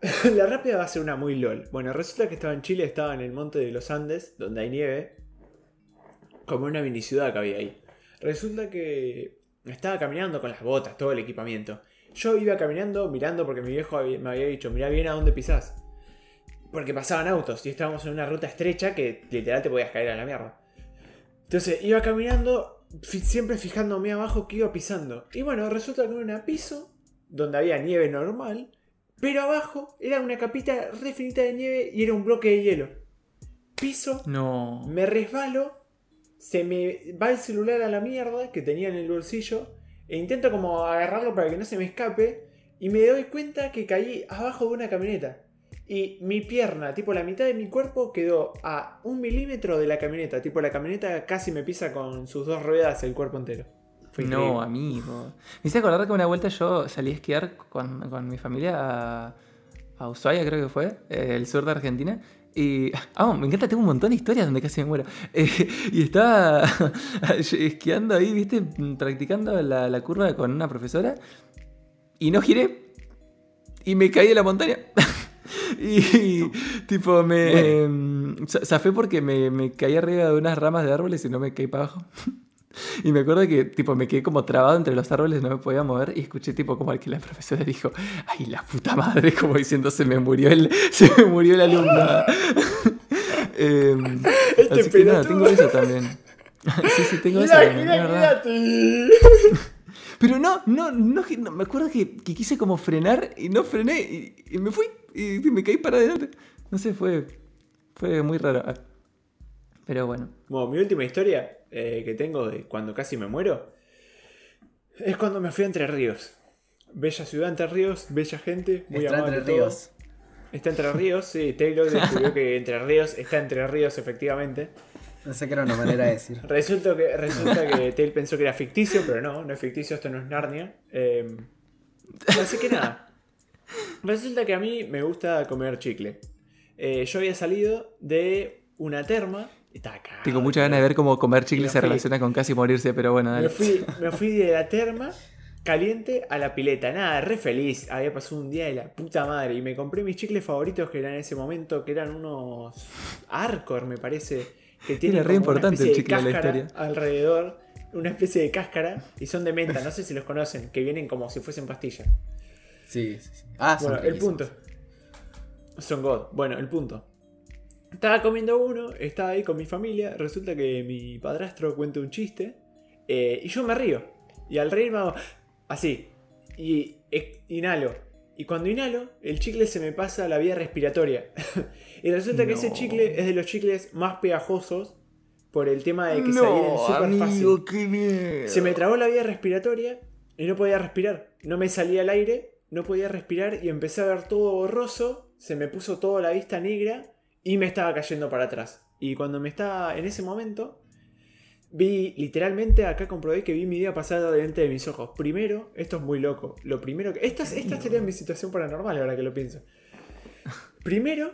la rápida va a ser una muy lol. Bueno, resulta que estaba en Chile, estaba en el monte de los Andes, donde hay nieve, como una mini ciudad que había ahí. Resulta que estaba caminando con las botas, todo el equipamiento. Yo iba caminando, mirando, porque mi viejo me había dicho, mira bien a dónde pisás. Porque pasaban autos y estábamos en una ruta estrecha que literal te podías caer a la mierda. Entonces iba caminando, siempre fijándome abajo que iba pisando. Y bueno, resulta que era una piso donde había nieve normal, pero abajo era una capita re finita de nieve y era un bloque de hielo. Piso, No. me resbalo, se me va el celular a la mierda que tenía en el bolsillo e intento como agarrarlo para que no se me escape y me doy cuenta que caí abajo de una camioneta. Y mi pierna, tipo la mitad de mi cuerpo, quedó a un milímetro de la camioneta. Tipo la camioneta casi me pisa con sus dos ruedas el cuerpo entero. Fue No, increíble. amigo. Me hice acordar que una vuelta yo salí a esquiar con, con mi familia a, a Ushuaia, creo que fue, eh, el sur de Argentina. Y. Ah, me encanta, tengo un montón de historias donde casi me muero. Eh, y estaba esquiando ahí, viste, practicando la, la curva con una profesora. Y no giré. Y me caí de la montaña. y tipo me. em, za- zafé porque me, me caí arriba de unas ramas de árboles y no me caí para abajo. Y me acuerdo que tipo me quedé como trabado entre los árboles, no me podía mover y escuché tipo como al que la profesora dijo, ay la puta madre, como diciendo se me murió el, se me murió el alumno. Em, Este así que nada, tengo eso también. sí, sí, tengo eso también, mirate. Pero no, no, no, me acuerdo que, que quise como frenar y no frené y, y me fui y me caí para adelante. No sé, fue, fue muy raro. Ah. Pero bueno. Bueno, mi última historia eh, que tengo de cuando casi me muero es cuando me fui a Entre Ríos. Bella ciudad, Entre Ríos, bella gente, muy Está amable entre todo. ríos. Está Entre Ríos, sí, Taylor descubrió que Entre Ríos está Entre Ríos, efectivamente. No sé qué era una manera de decir. Resulta que, resulta que Tail pensó que era ficticio, pero no, no es ficticio, esto no es Narnia. Eh, así que nada. Resulta que a mí me gusta comer chicle. Eh, yo había salido de una terma. Tengo mucha ganas de ver cómo comer chicle se fui. relaciona con casi morirse, pero bueno, Me dale. fui, me fui de la terma caliente a la pileta. Nada, re feliz. Había pasado un día de la puta madre. Y me compré mis chicles favoritos que eran en ese momento, que eran unos Arcor, me parece. Que tienen Era re importante el de chicle en la historia. alrededor. Una especie de cáscara. Y son de menta, no sé si los conocen. Que vienen como si fuesen pastillas. Sí, sí, sí. Ah, son Bueno, el punto. Son God. Bueno, el punto. Estaba comiendo uno, estaba ahí con mi familia. Resulta que mi padrastro cuenta un chiste. eh, y yo me río. Y al reírme hago así. Y inhalo. Y cuando inhalo, el chicle se me pasa a la vía respiratoria. y resulta que ese No. chicle es de los chicles más pegajosos. Por el tema de que se adhieren súper fácil. qué miedo. Se me trabó la vía respiratoria y no podía respirar. No me salía el aire, no podía respirar y empecé a ver todo borroso. Se me puso toda la vista negra y me estaba cayendo para atrás. Y cuando me estaba en ese momento, vi literalmente acá comprobé que vi mi vida pasar delante de mis ojos. Primero, esto es muy loco. Lo primero que. Esta, esta sería mi situación paranormal ahora que lo pienso. Primero,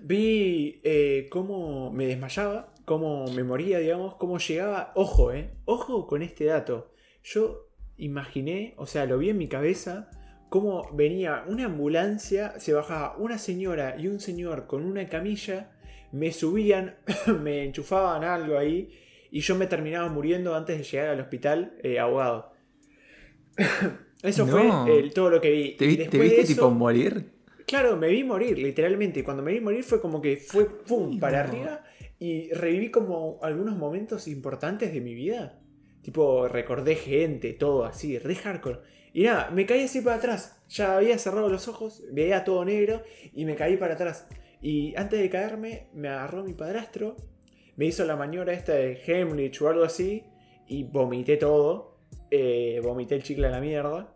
vi eh, cómo me desmayaba, cómo me moría, digamos, cómo llegaba. Ojo, eh. Ojo con este dato. Yo imaginé, o sea, lo vi en mi cabeza, cómo venía una ambulancia, se bajaba una señora y un señor con una camilla, me subían, me enchufaban algo ahí y yo me terminaba muriendo antes de llegar al hospital eh, ahogado. Eso No. fue todo lo que vi. ¿Te, viste de eso- tipo morir? Claro, me vi morir, literalmente. Y cuando me vi morir fue como que fue pum Ay, para no. arriba y reviví como algunos momentos importantes de mi vida. Tipo, recordé gente, todo así, re hardcore. Y nada, me caí así para atrás. Ya había cerrado los ojos, veía todo negro y me caí para atrás. Y antes de caerme, me agarró mi padrastro, me hizo la maniobra esta de Hemlich o algo así y vomité todo. Eh, vomité el chicle a la mierda.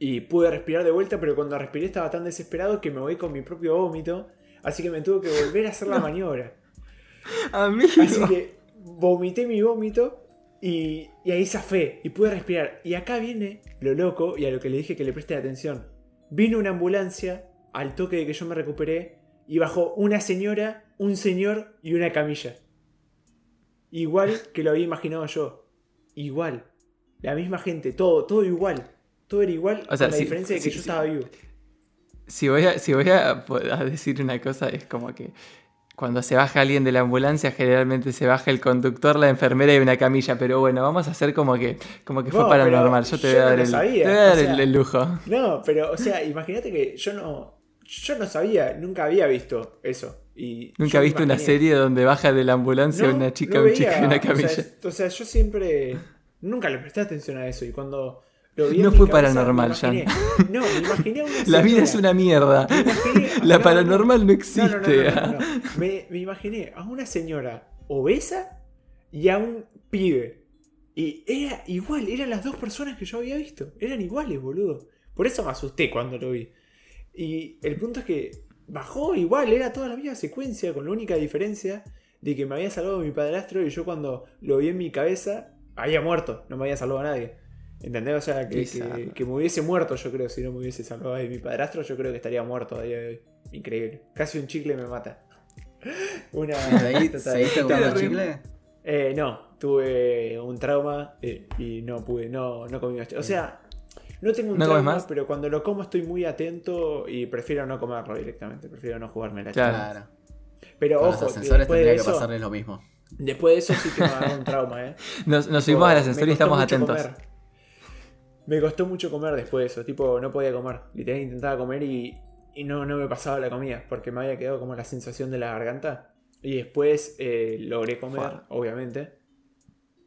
Y pude respirar de vuelta, pero cuando respiré estaba tan desesperado que me voy con mi propio vómito. Así que me tuve que volver a hacer la maniobra. Amigo. Así que vomité mi vómito y, y ahí zafé y pude respirar. Y acá viene lo loco y a lo que le dije que le preste atención. Vino una ambulancia al toque de que yo me recuperé y bajó una señora, un señor y una camilla. Igual que lo había imaginado yo. igual. La misma gente, todo, todo igual. Todo era igual, O sea, con la diferencia de que yo estaba vivo. Si voy, a, si voy a, a decir una cosa, es como que cuando se baja alguien de la ambulancia, generalmente se baja el conductor, la enfermera y una camilla. Pero bueno, vamos a hacer como que, como que fue No, paranormal. Yo te voy a no dar, lo el, sabía, te voy a dar o sea- el- el lujo. No, pero, o sea, imagínate que yo no. Yo no sabía, nunca había visto eso. Y Nunca viste una imaginé- serie donde baja de la ambulancia No, una chica, no un chico y una o sea, camilla. O sea, yo siempre. Nunca le presté atención a eso. Y cuando lo vi. en No fue cabeza, paranormal, imaginé- No, me imaginé a una La vida es una mierda. Imaginé- La no, no, paranormal no existe. no, no, no, no, no. Me, me imaginé a una señora obesa y a un pibe. Y era igual, eran las dos personas que yo había visto. Eran iguales, boludo. Por eso me asusté cuando lo vi. Y el punto es que bajó igual, era toda la misma secuencia, con la única diferencia de que me había salvado mi padrastro y yo cuando lo vi en mi cabeza había muerto, no me había salvado a nadie. ¿Entendés? O sea, que, que, que me hubiese muerto, yo creo, si no me hubiese salvado de mi padrastro, yo creo que estaría muerto a día de hoy. Increíble. Casi un chicle me mata. Una. ¿De ahí total- seguiste comiendo chicle? Eh, no, tuve un trauma eh, y no pude, no, no comí más. O sea, no tengo un ¿No comes trauma, más? pero cuando lo como estoy muy atento y prefiero no comerlo directamente, prefiero no jugarme la chica. Claro. Pero Con ojo, los ascensores después de, que pasarles lo mismo. después de eso sí que me agarró un trauma, ¿eh? Nos, nos subimos al ascensor y estamos atentos. comer. Me costó mucho comer después de eso, tipo, no podía comer. Literal intentaba comer y, y no, no me pasaba la comida, porque me había quedado como la sensación de la garganta. Y después eh, logré comer, obviamente.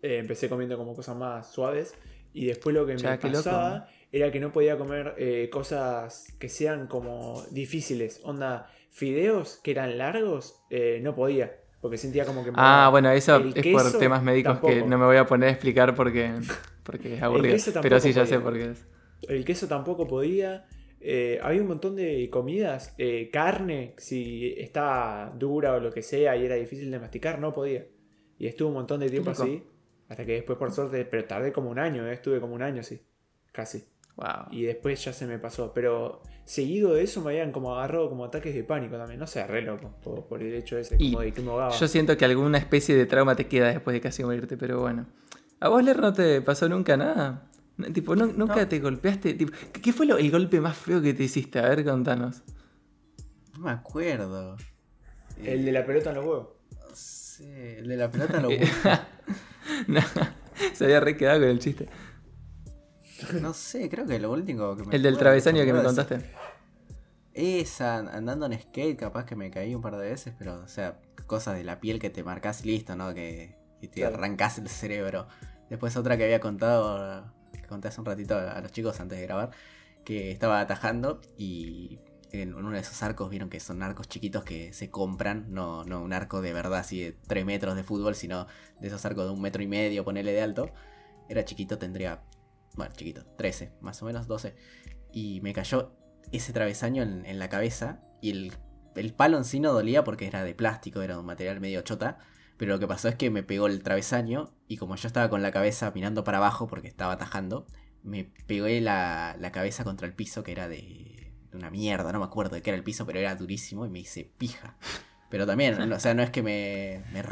Eh, empecé comiendo como cosas más suaves. Y después lo que Ya, me loco. pasaba era que no podía comer eh, cosas que sean como difíciles. Onda, fideos que eran largos, no podía. Porque sentía como que Ah, bueno, eso es por temas médicos que no me voy a poner a explicar porque, porque es aburrido. Pero sí, ya sé por qué es. El queso tampoco podía. Eh, había un montón de comidas. eh, carne, si estaba dura o lo que sea y era difícil de masticar, no podía. Y estuve un montón de tiempo así. Hasta que después, por suerte, pero tardé como un año, eh, estuve como un año así. Casi. Wow. Y después ya se me pasó. Pero seguido de eso me habían como agarrado como ataques de pánico también. No sé, re loco. Por, por el hecho ese, Y de que me ahogaba. Yo siento que alguna especie de trauma te queda después de casi morirte, pero bueno. ¿A vos, Ler, no te pasó nunca nada? No, Tipo, ¿nu- ¿nunca No. te golpeaste? Tipo, ¿qué, fue lo- el golpe más feo que te hiciste? A ver, contanos. No me acuerdo. El de la pelota en los huevos. No sé, el de la pelota lo No, se había re quedado con el chiste. No sé, creo que lo último que me El del travesaño que me contaste. Esa, andando en skate, capaz que me caí un par de veces, pero, o sea, cosas de la piel que te marcas listo, ¿no? Que, que te Claro. arrancas el cerebro. Después otra que había contado, que conté hace un ratito a los chicos antes de grabar, que estaba atajando y en uno de esos arcos vieron que son arcos chiquitos que se compran, no, no un arco de verdad así de 3 metros de fútbol, sino de esos arcos de un metro y medio, ponele de alto. Era chiquito, tendría, bueno, chiquito, 13, más o menos 12. Y me cayó ese travesaño en, en la cabeza y el, el palo en sí no dolía porque era de plástico, era un material medio chota. Pero lo que pasó es que me pegó el travesaño y como yo estaba con la cabeza mirando para abajo porque estaba atajando, me pegué la, la cabeza contra el piso que era de, de una mierda, no me acuerdo de qué era el piso, pero era durísimo y me hice pija. Pero también, no- o sea, no es que me, me,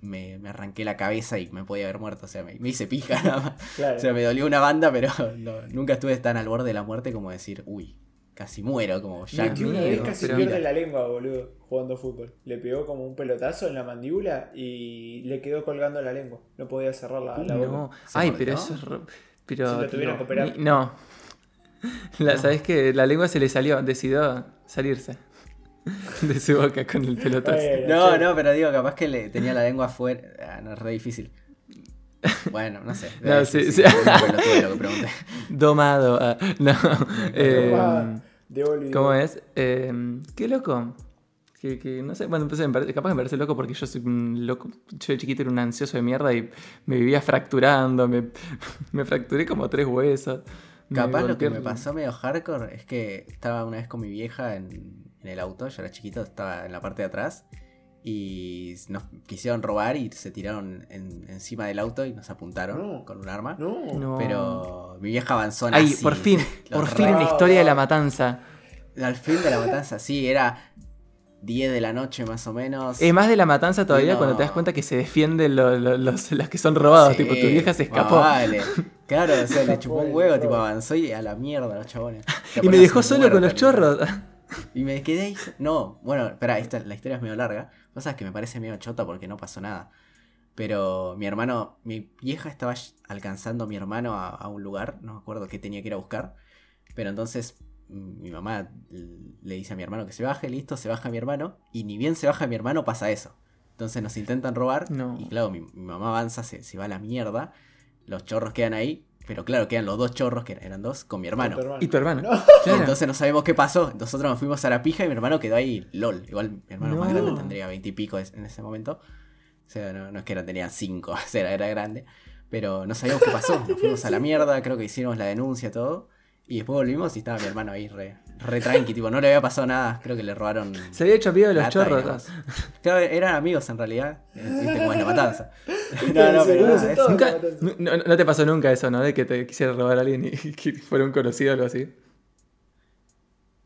me, me arranqué la cabeza y me podía haber muerto, o sea, me, me hice pija nada más. Claro. O sea, me dolió una banda, pero no- nunca estuve tan al borde de la muerte como decir, uy, casi muero, como ya. Y una vez casi pero- pierde la lengua, boludo, jugando fútbol. Le pegó como un pelotazo en la mandíbula y le quedó colgando la lengua. No podía cerrar la, la boca. No, ¿Se ay, pero eso es. re- Pero, Sí, lo tuvieron que operar. ni- No. La, ¿Sabes que La lengua se le salió, decidió salirse de su boca con el pelotazo. No, no, pero digo, capaz que le tenía la lengua afuera. Ah, no, es re difícil. Bueno, no sé. No, sí, sí. pelotudo lo que pregunté. Domado. ah, no. eh, de olvido. ¿Cómo es? Eh, qué loco. Que, que no sé, bueno, pues me parece- capaz me parece loco porque yo soy un loco. Yo de chiquito era un ansioso de mierda y me vivía fracturando. Me, me fracturé como tres huesos. Capaz lo que me pasó medio hardcore es que estaba una vez con mi vieja en, en el auto, yo era chiquito, estaba en la parte de atrás y nos quisieron robar y se tiraron en- encima del auto y nos apuntaron No. con un arma. No. Pero mi vieja avanzó Ay, nazi, por fin, los por fin la historia de la matanza. Al fin de la matanza, sí, era. 10 de la noche más o menos. Es más de la matanza todavía No. cuando te das cuenta que se defienden lo- lo- los, las que son robados. Sí, tipo, tu vieja se escapó. Vale. Claro, o sea, le chupó un el huevo, tipo avanzó y a la mierda los chabones. Y me dejó solo con los chorros. Y me quedé ahí. No, bueno, espera, esta, la historia es medio larga. Cosas que me parece medio chota porque no pasó nada. Pero mi hermano, mi vieja estaba alcanzando a mi hermano a, a un lugar, no me acuerdo qué tenía que ir a buscar. Pero entonces mi mamá le dice a mi hermano que se baje, listo, se baja mi hermano. Y ni bien se baja mi hermano pasa eso. Entonces nos intentan robar. No. Y claro, mi, mi mamá avanza, se, se va a la mierda. Los chorros quedan ahí. Pero claro, quedan los dos chorros, que eran dos, con mi hermano. Con tu Y tu hermano. No. Claro. Entonces no sabemos qué pasó. Nosotros nos fuimos a la pija y mi hermano quedó ahí, lol. Igual mi hermano más grande tendría veintipico en ese momento. O sea, no, no es que no tenía cinco, o sea, era, era grande. Pero no sabíamos qué pasó. Nos fuimos a la mierda, creo que hicimos la denuncia, todo. Y después volvimos y estaba mi hermano ahí re, re tranqui, tipo, no le había pasado nada. Creo que le robaron. Se había hecho amigo de los chorros. Claro, eran amigos en realidad. eh, Viste es la matanza. No, no, pero nada, todos. Nunca, la matanza. no, no- te pasó nunca eso, ¿no? De que te quisiera robar a alguien y que fuera un conocido o algo así.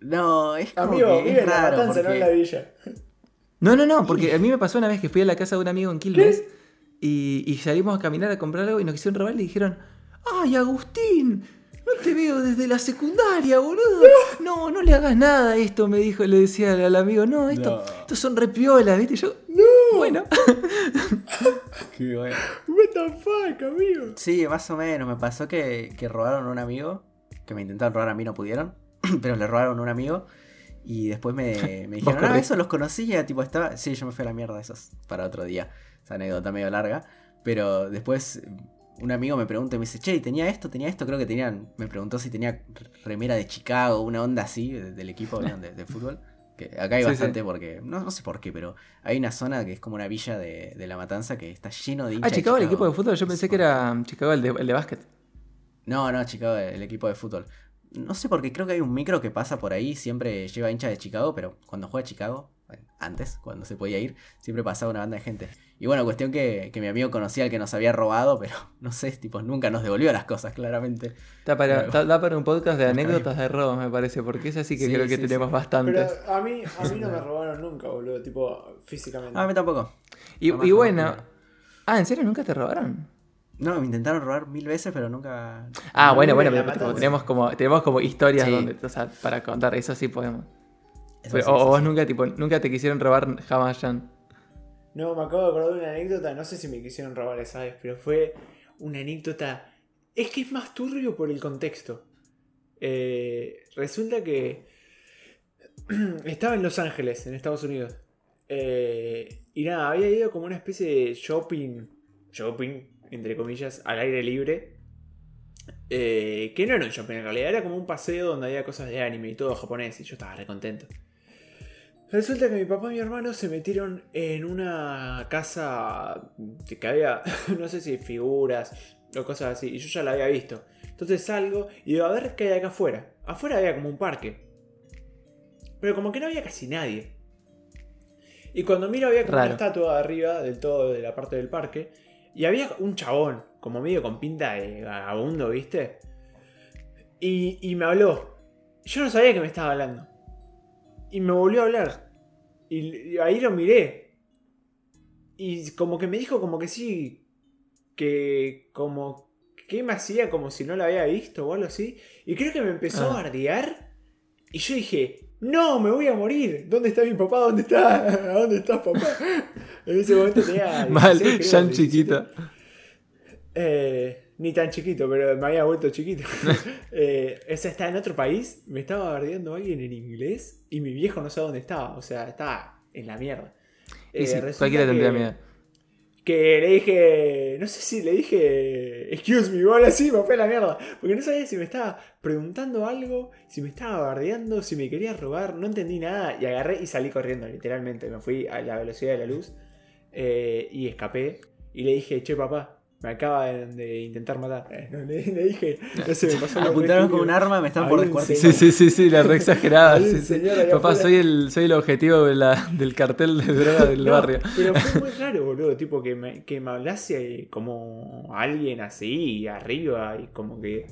No, es como Amigo, que vive es en la raro. matanza, no en la villa. No, no, no, porque a mí me pasó una vez que fui a la casa de un amigo en Quilmes y, y salimos a caminar a comprar algo y nos quisieron robar y le dijeron, ¡ay, Agustín! No te veo desde la secundaria, boludo. No, no le hagas nada a esto, me dijo, le decía al, amigo, no, esto, No. estos son repiolas, ¿viste? Y yo, bueno. Qué bueno. What the fuck, amigo. Sí, más o menos. Me pasó que, que robaron a un amigo. Que me intentaron robar a mí, no pudieron. Pero le robaron a un amigo. Y después me, me dijeron, ah, eso los conocía. Tipo, estaba. Sí, yo me fui a la mierda. Eso es para otro día. Esa anécdota medio larga. Pero después un amigo me pregunta y me dice, che, ¿tenía esto? ¿Tenía esto? Creo que tenían. Me preguntó si tenía remera de Chicago, una onda así de- del equipo de, de fútbol. Que acá hay Sí, bastante sí. porque. No, no sé por qué, pero hay una zona que es como una villa de, de la matanza que está lleno de Ah, de Chicago, el equipo de fútbol, yo pensé que era Chicago el de, el de básquet. No, no, Chicago, el equipo de fútbol. No sé porque creo que hay un micro que pasa por ahí, siempre lleva hincha de Chicago, pero cuando juega Chicago, bueno, antes, cuando se podía ir, siempre pasaba una banda de gente. Y bueno, cuestión que, que mi amigo conocía al que nos había robado, pero no sé, tipo, nunca nos devolvió las cosas, claramente. Da para, Claro. da- da para un podcast de anécdotas de robos, me parece, porque es así que Sí, creo que sí, tenemos sí. bastantes. Pero a mí, a mí no me robaron nunca, boludo. Tipo, físicamente. A mí tampoco. Y, y bueno. Ah, ¿en serio nunca te robaron? No, me intentaron robar mil veces, pero nunca... Ah, No, bueno, bueno, pero tenemos como, tenemos como historias Sí. donde, o sea, para contar, eso sí podemos. Eso Pero- sí, o, eso vos sí. nunca, tipo, nunca te quisieron robar jamás, Jan. No, me acabo de acordar de una anécdota. No sé si me quisieron robar esa vez, pero fue una anécdota. Es que es más turbio por el contexto. Eh, resulta que estaba en Los Ángeles, en Estados Unidos. Eh, y nada, había ido como una especie de shopping. Shopping, entre comillas, al aire libre. Eh, que no era un shopping en realidad, era como un paseo donde había cosas de anime y todo japonés. Y yo estaba re contento. Resulta que mi papá y mi hermano se metieron en una casa que había, no sé si figuras o cosas así, y yo ya la había visto. Entonces salgo y digo, a ver qué hay acá afuera. Afuera había como un parque. Pero como que no había casi nadie. Y cuando miro había como una estatua arriba del todo de la parte del parque. Y había un chabón, como medio con pinta de vagabundo, ¿viste? Y, y me habló. Yo no sabía que me estaba hablando. Y me volvió a hablar. Y, y ahí lo miré. Y como que me dijo como que sí. Que como... ¿Qué me hacía como si no lo había visto o algo así? Y creo que me empezó Ah. a bardear. Y yo dije, no, me voy a morir. ¿Dónde está mi papá? ¿Dónde está? ¿A dónde estás, papá? En ese momento tenía... Mal, 16, creo, Jan 17. chiquito. Eh, ni tan chiquito, pero me había vuelto chiquito. eh, esa está en otro país, me estaba bardeando alguien en inglés y mi viejo no sabe dónde estaba. O sea, estaba en la mierda. Y Eh, sí, resulta cualquiera tendría miedo. Que le dije, no sé si le dije, excuse me, o así, me fue la mierda. Porque no sabía si me estaba preguntando algo, si me estaba bardeando, si me quería robar, no entendí nada. Y agarré y salí corriendo, literalmente. Me fui a la velocidad de la luz eh, y escapé. Y le dije, che papá, me acaban de intentar matar. Eh, no, le, le dije, no sé, me pasó re Apuntaron con un arma, me están por descuartizar. Sí, sí, sí, sí, la re exagerada. Sí, sí. Papá, soy el, soy el objetivo de la- del cartel de droga del No, barrio. Pero fue muy raro, boludo. Tipo, que me, que me hablase como alguien así, arriba, y como que.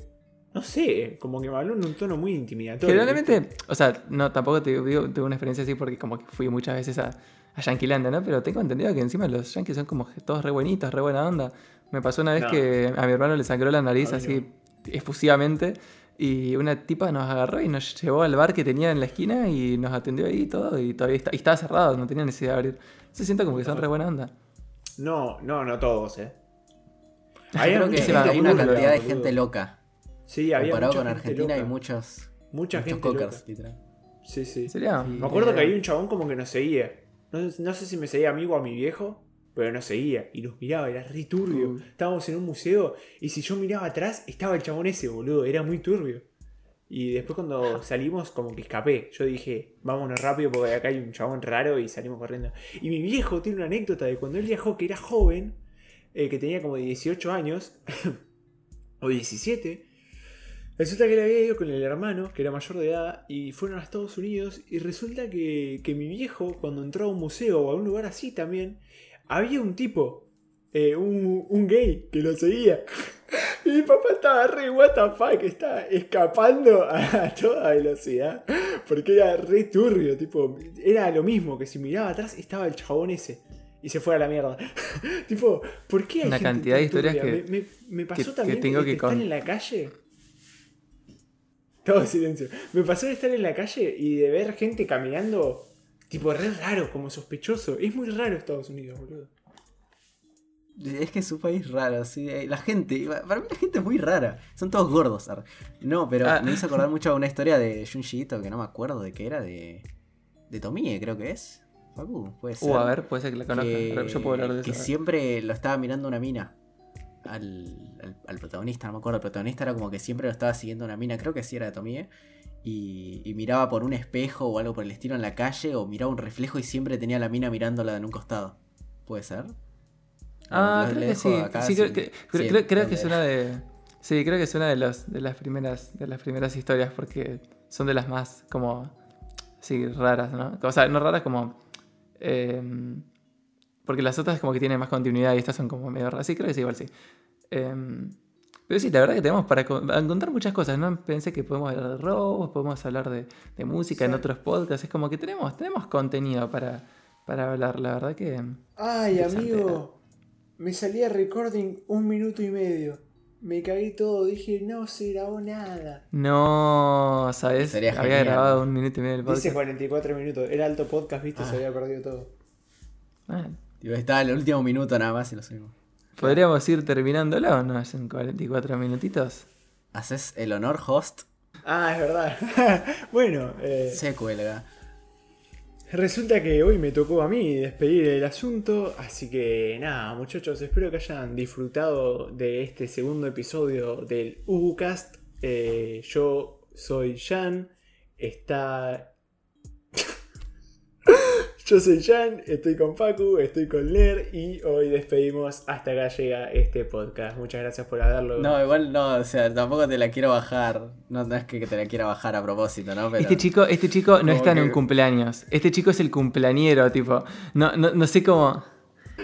No sé, como que me habló en un tono muy intimidatorio. Generalmente, o sea, no, tampoco te digo, tuve una experiencia así porque como que fui muchas veces a, a Yanquilandia, ¿no? Pero tengo entendido que encima los yankees son como todos re buenitos, re buena onda. Me pasó una vez No. que a mi hermano le sangró la nariz así efusivamente y una tipa nos agarró y nos llevó al bar que tenía en la esquina y nos atendió ahí y todo y todavía está, y estaba cerrado, no tenía necesidad de abrir. Se siento como que son re buena onda. No, no, no todos, eh. Creo que hay una cantidad de boludo. gente loca. Sí, había Comparado mucha con gente Argentina hay loca. muchos, Mucha muchos gente loca. literal. Sí, sí. Sí. Me acuerdo que había un chabón como que nos seguía. No, no sé si me seguía a mí o a mi viejo, pero nos seguía y nos miraba, era re turbio. Uh. Estábamos en un museo y si yo miraba atrás estaba el chabón ese, boludo, era muy turbio. Y después cuando salimos como que escapé. Yo dije, vámonos rápido porque acá hay un chabón raro y salimos corriendo. Y mi viejo tiene una anécdota de cuando él viajó, que era joven, eh, que tenía como 18 años, o 17. Resulta que él había ido con el hermano, que era mayor de edad, y fueron a Estados Unidos. Y resulta que, que mi viejo, cuando entró a un museo o a un lugar así también, había un tipo, eh, un, un gay, que lo seguía. Y mi papá estaba re what the fuck, estaba escapando a toda velocidad. Porque era re turbio, tipo, era lo mismo que si miraba atrás estaba el chabón ese. Y se fue a la mierda. tipo, ¿por qué hay Una gente cantidad de historias turbia? que- Me, me- me pasó que también tengo de que estar con- en la calle. Todo silencio. Me pasó de estar en la calle y de ver gente caminando, tipo, re raro, como sospechoso. Es muy raro Estados Unidos, boludo. Es que es un país raro, sí. eh, La gente, para mí la gente es muy rara. Son todos gordos. No, pero Ah. me hizo acordar mucho a una historia de Junji Ito que no me acuerdo de qué era, de. De Tomie, creo que es. Facu, puede ser. Uh, a ver, puede ser que la conozca. que, Yo puedo hablar de que eso. siempre lo estaba mirando una mina. Al, al, al protagonista, no me acuerdo. El protagonista era como que siempre lo estaba siguiendo una mina, creo que sí era de Tomie. Y, y miraba por un espejo o algo por el estilo en la calle, o miraba un reflejo y siempre tenía a la mina mirándola en un costado. ¿Puede ser? Ah, creo que sí. Sí, creo, que, sí, creo, que es una de. Sí, creo que es una de, los, de las primeras de las primeras historias porque son de las más como sí raras, ¿no? O sea, no raras como eh, porque las otras como que tienen más continuidad y estas son como medio raras. Sí, creo que sí, igual sí. Eh, pero sí, la verdad que tenemos para co- encontrar muchas cosas, ¿no? Pensé que podemos hablar de robos, podemos hablar de, de música en otros podcasts. Es como que tenemos, tenemos contenido para, para hablar, la verdad que. Ay, amigo. Me salía recording un minuto y medio. Me cagué todo. Dije, no se grabó nada. No, ¿sabes? Sería Había genial. grabado un minuto y medio del podcast. Dice 44 minutos. Era alto podcast, viste, Ah. se había perdido todo. Ah, estaba en el último minuto nada más y lo subimos. ¿Podríamos ir terminándolo o no? En 44 minutitos. Haces el honor host, Ah, es verdad. bueno, eh, se cuelga. resulta que hoy me tocó a mí despedir el asunto. Así que nada, muchachos, espero que hayan disfrutado de este segundo episodio del UbuCast. Eh, yo soy Jan. Está. Yo soy Jan, estoy con Pacu, estoy con Ler y hoy despedimos. Hasta acá llega este podcast. Muchas gracias por haberlo. No, igual no, o sea, tampoco te la quiero bajar. No, no es que te la quiera bajar a propósito, ¿no? Pero Este chico, este chico no está en que- un cumpleaños. Este chico es el cumpleañero, tipo. No, no, no sé cómo.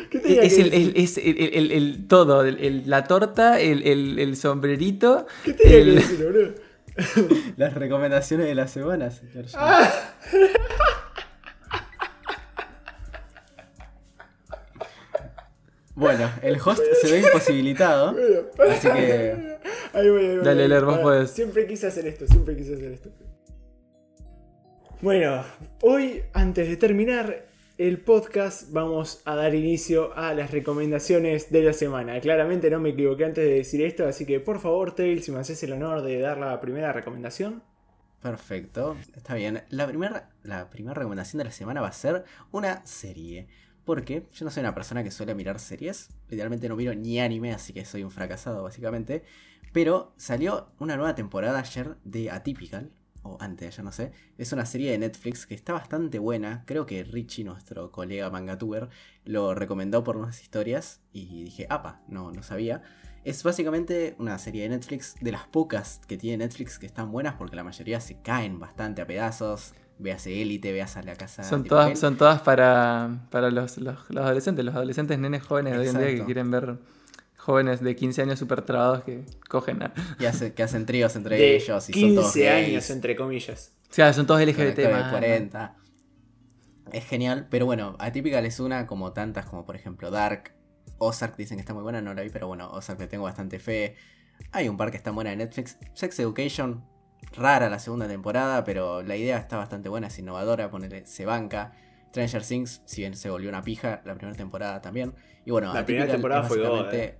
¿Qué Es, que el, es el, el- el- el todo, el- el- la torta, el, el- el sombrerito. ¿Qué tenía que el- decir, boludo? las recomendaciones de la semana, señor. Ah. Bueno, el host se ve imposibilitado. Bueno, Así que- Ahí voy, ahí voy, Dale. Ler, vos podés. Siempre quise hacer esto, siempre quise hacer esto. Bueno, hoy, antes de terminar el podcast, vamos a dar inicio a las recomendaciones de la semana. Claramente no me equivoqué antes de decir esto, así que por favor, Tail, si me haces el honor de dar la primera recomendación. Perfecto, está bien. La primera la primera recomendación de la semana va a ser una serie. Porque yo no soy una persona que suele mirar series. Literalmente no miro ni anime, así que soy un fracasado, básicamente. Pero salió una nueva temporada ayer de Atypical. O antes, ya no sé. Es una serie de Netflix que está bastante buena. Creo que Richie, nuestro colega mangatuber, lo recomendó por unas historias. Y dije, apa, no, no sabía. Es básicamente una serie de Netflix, de las pocas que tiene Netflix que están buenas, porque la mayoría se caen bastante a pedazos. Véase Élite, véase la casa. Son de todas, papel. son todas para, para los, los- los adolescentes, los adolescentes nenes jóvenes de hoy en día que quieren ver jóvenes de 15 años súper trabados que cogen a... Y hace, que hacen tríos entre De ellos y 15 son todos gays, años, entre comillas. O sea, son todos LGBT. man. 40. Es genial, pero bueno, Atypical es una como tantas, como por ejemplo Dark. Ozark dicen que está muy buena, no la vi, pero bueno, Ozark le tengo bastante fe. Hay un par que está buena de Netflix. Sex Education, rara la segunda temporada, pero la idea está bastante buena, es innovadora, ponele, se banca. Stranger Things, si bien se volvió una pija, la primera temporada también. Y bueno, La primera temporada fue God, básicamente-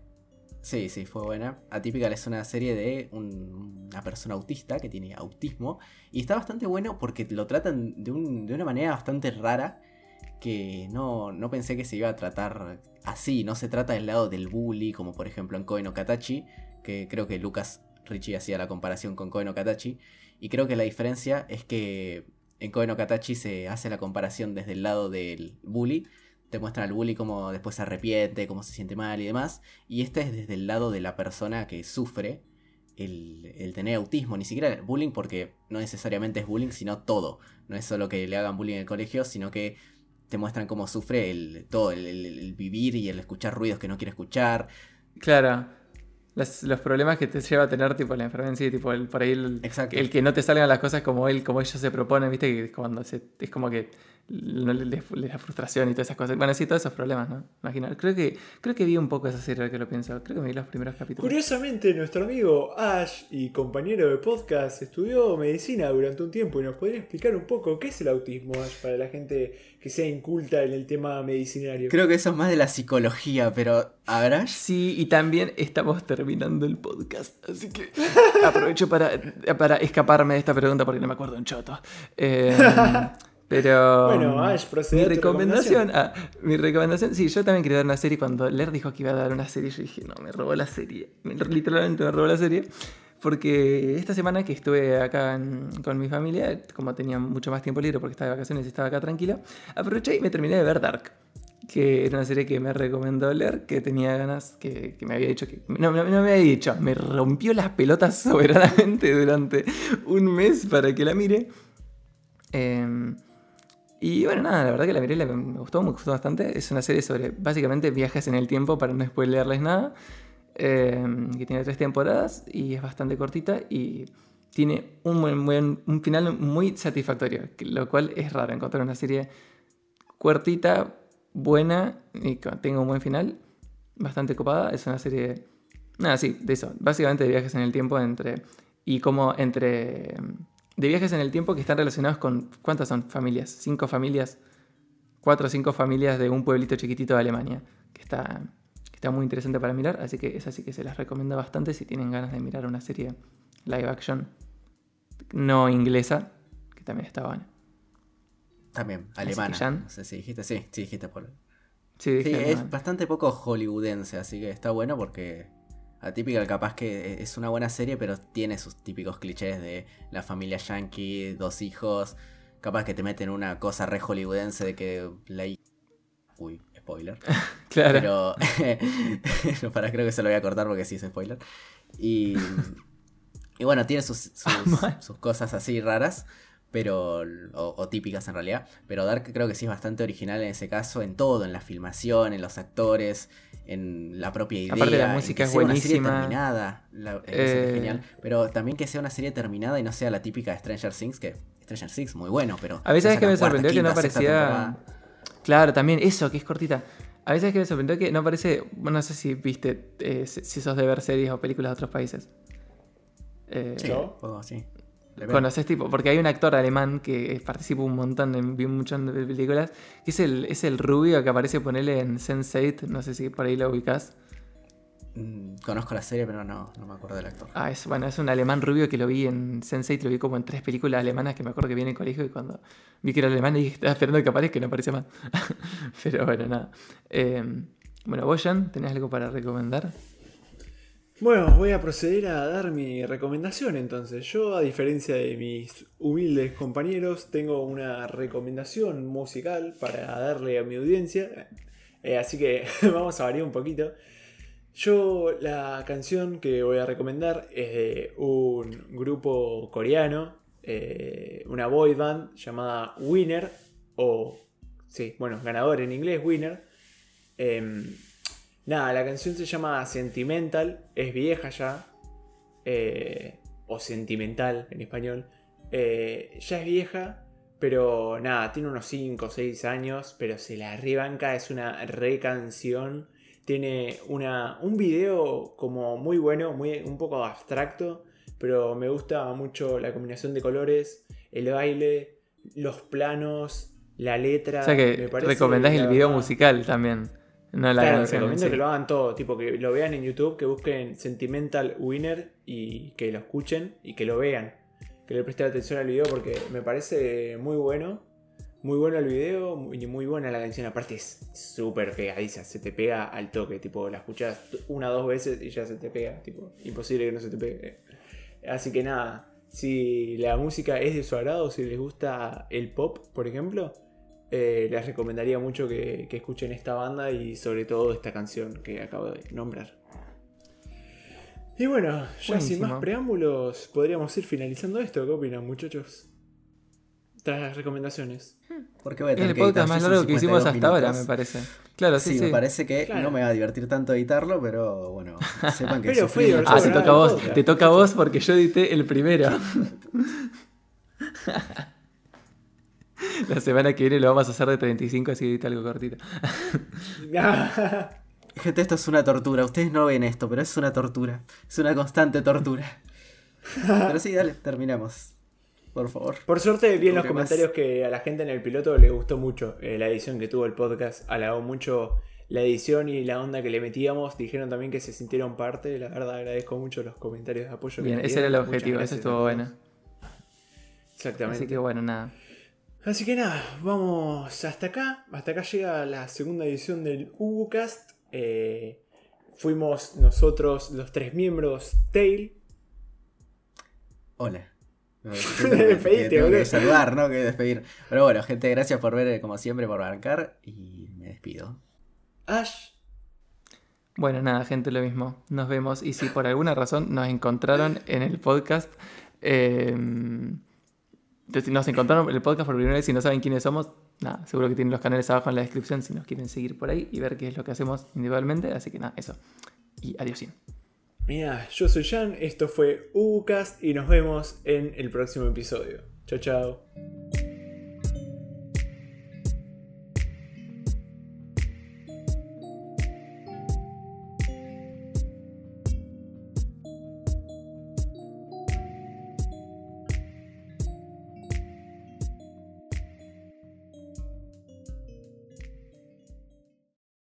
Sí, sí, fue buena. Atypical es una serie de un- una persona autista que tiene autismo. Y está bastante bueno porque lo tratan de, un- de una manera bastante rara. Que no, no pensé que se iba a tratar así. No se trata del lado del bully, como por ejemplo en Koe no Katachi. Que creo que Lucas Richie hacía la comparación con Koe no Katachi. Y creo que la diferencia es que en Koe no Katachi se hace la comparación desde el lado del bully. Te muestran al bully cómo después se arrepiente, cómo se siente mal y demás. Y este es desde el lado de la persona que sufre el, tener autismo. Ni siquiera el bullying porque no necesariamente es bullying, sino todo. No es solo que le hagan bullying en el colegio, sino que te muestran cómo sufre el, todo, el, el- el vivir y el escuchar ruidos que no quiere escuchar. Claro. Las- los problemas que te lleva a tener, tipo, la enfermedad en sí, tipo, el, por ahí el, Exacto. el que no te salgan las cosas como él, como ellos se proponen, viste, que cuando se, es como que no le, da frustración y todas esas cosas. Bueno, sí, todos esos problemas, ¿no? Imagino. Creo que, creo que vi un poco esa serie que lo pienso. Creo que me vi los primeros capítulos. Curiosamente, nuestro amigo Ash y compañero de podcast estudió medicina durante un tiempo y nos podría explicar un poco qué es el autismo, Ash, para la gente que sea inculta en el tema medicinario. Creo que eso es más de la psicología, pero ¿habrá? Sí, y también estamos terminando el podcast, así que aprovecho para, para escaparme de esta pregunta porque no me acuerdo un choto. Eh, pero Bueno, Ash, procede mi a tu recomendación, ah, mi recomendación, sí, yo también quería dar una serie cuando Ler dijo que iba a dar una serie, yo dije, no, me robó la serie, Me- literalmente me robó la serie. Porque esta semana que estuve acá con mi familia, como tenía mucho más tiempo libre porque estaba de vacaciones y estaba acá tranquila, aproveché y me terminé de ver Dark que era una serie que me recomendó leer, que tenía ganas, que, me había dicho que... No, no, no me había dicho, me rompió las pelotas soberanamente durante un mes para que la mire. Eh, y bueno, nada, la verdad que la miré, la- me gustó, me gustó bastante. Es una serie sobre básicamente viajes en el tiempo, para no spoilearles nada. Eh, que tiene tres temporadas y es bastante cortita y tiene un, un final muy satisfactorio, lo cual es raro encontrar una serie cortita, buena y que tenga un buen final, bastante copada. Es una serie, nada, sí, de eso, básicamente de viajes en el tiempo entre y como entre de viajes en el tiempo que están relacionados con ¿cuántas son familias? Cinco familias, cuatro o cinco familias de un pueblito chiquitito de Alemania que está está muy interesante para mirar, así que es así que se las recomiendo bastante si tienen ganas de mirar una serie live action no inglesa, que también está buena. También, alemana. No sé si dijiste, sí, sí dijiste por... Sí, es bastante poco hollywoodense, así que está bueno porque Atypical capaz que es una buena serie, pero tiene sus típicos clichés de la familia yankee, dos hijos, capaz que te meten una cosa re hollywoodense de que la hi- Uy, spoiler. Claro. Pero para creo que se lo voy a cortar porque sí es spoiler. Y, y bueno, tiene sus, sus, mal. sus cosas así raras, pero o, o típicas en realidad. Pero Dark creo que sí es bastante original en ese caso, en todo, en la filmación, en los actores, en la propia idea. Aparte, la música es sea una serie buenísima. terminada. La, es Eh. genial. Pero también que sea una serie terminada y no sea la típica de Stranger Things, que Stranger Things muy bueno, pero... A veces es que me sorprendió que no quinta, sexta parecía. temporada. Claro, también eso, que es cortita. A veces es que me sorprendió que no parece. Bueno, no sé si viste, eh, si sos de ver series o películas de otros países. Eh, Sí. Le veo. Conoces tipo, porque hay un actor alemán que participa un montón en vi un montón de películas, que es el, es el rubio que aparece ponerle en Sense8, no sé si por ahí lo ubicás. Mm, Conozco la serie, pero no, no me acuerdo del actor. Ah, es bueno, es un alemán rubio que lo vi en Sense8, lo vi como en tres películas alemanas que me acuerdo que vi en el colegio y cuando vi que era alemán y dije, estaba esperando que aparezca y no aparecía más. Pero bueno, nada. Eh, bueno, vos, Jan, ¿tenés algo para recomendar? Bueno, voy a proceder a dar mi recomendación entonces. Yo, a diferencia de mis humildes compañeros, tengo una recomendación musical para darle a mi audiencia. Eh, así que vamos a variar un poquito. Yo, la canción que voy a recomendar es de un grupo coreano, eh, una boy band llamada Winner, o, sí, bueno, ganador en inglés, Winner. Em, Nada, la canción se llama Sentimental, es vieja ya, eh, o Sentimental en español. Eh, ya es vieja, pero nada, tiene unos 5 o 6 años, pero se la rebanca, es una re canción. Tiene una, un video como muy bueno, muy, un poco abstracto, pero me gusta mucho la combinación de colores, el baile, los planos, la letra. O sea que recomendás el video verdad- musical también. No la Claro, canción. en recomiendo sí. que lo hagan todo, tipo que lo vean en YouTube, que busquen Sentimental Winner y que lo escuchen y que lo vean. Que le presten atención al video porque me parece muy bueno. Muy bueno el video y muy buena la canción. Aparte es súper pegadiza, se te pega al toque. Tipo, la escuchás una o dos veces y ya se te pega. Tipo, imposible que no se te pegue. Así que nada, si la música es de su agrado, si les gusta el pop, por ejemplo, eh, les recomendaría mucho que, que escuchen esta banda y sobre todo esta canción que acabo de nombrar. Y bueno, ya sin más preámbulos, podríamos ir finalizando esto. ¿Qué opinan, muchachos? Tras las recomendaciones. Porque voy a Es tener el que podcast más largo que hicimos 52 hasta ahora, minutos. me parece. Claro, sí, Sí, sí. me parece que Claro. no me va a divertir tanto editarlo, pero bueno, sepan que Pero divertido, Ah, te toca a vos. podcast. Te toca a vos porque yo edité el primero. La semana que viene lo vamos a hacer de 35, así edita algo cortito. Gente, esto es una tortura. Ustedes no ven esto, pero es una tortura. Es una constante tortura. Pero sí, dale, terminamos. Por favor. Por suerte vi en los comentarios que a la gente en el piloto le gustó mucho eh, la edición que tuvo el podcast. Halagó mucho la edición y la onda que le metíamos. Dijeron también que se sintieron parte. La verdad agradezco mucho los comentarios de apoyo. Bien, ese era el objetivo, eso estuvo bueno. Exactamente. Así que bueno, nada. Así que nada, vamos hasta acá. Hasta acá llega la segunda edición del UbuCast. Eh, fuimos nosotros, los tres miembros, Tail. Hola. Despedite, tengo boludo. que saludar, ¿no? Que despedir. Pero bueno, gente, gracias por ver, como siempre, por bancar. Y me despido. Ash. Bueno, nada, gente, lo mismo. Nos vemos. Y si por alguna razón nos encontraron en el podcast, eh, si nos encontraron en el podcast por primera vez y no saben quiénes somos, nada, seguro que tienen los canales abajo en la descripción si nos quieren seguir por ahí y ver qué es lo que hacemos individualmente. Así que nada, eso. Y adiós. Mira, yo soy Jan, esto fue UbuCast y nos vemos en el próximo episodio. Chao, chao.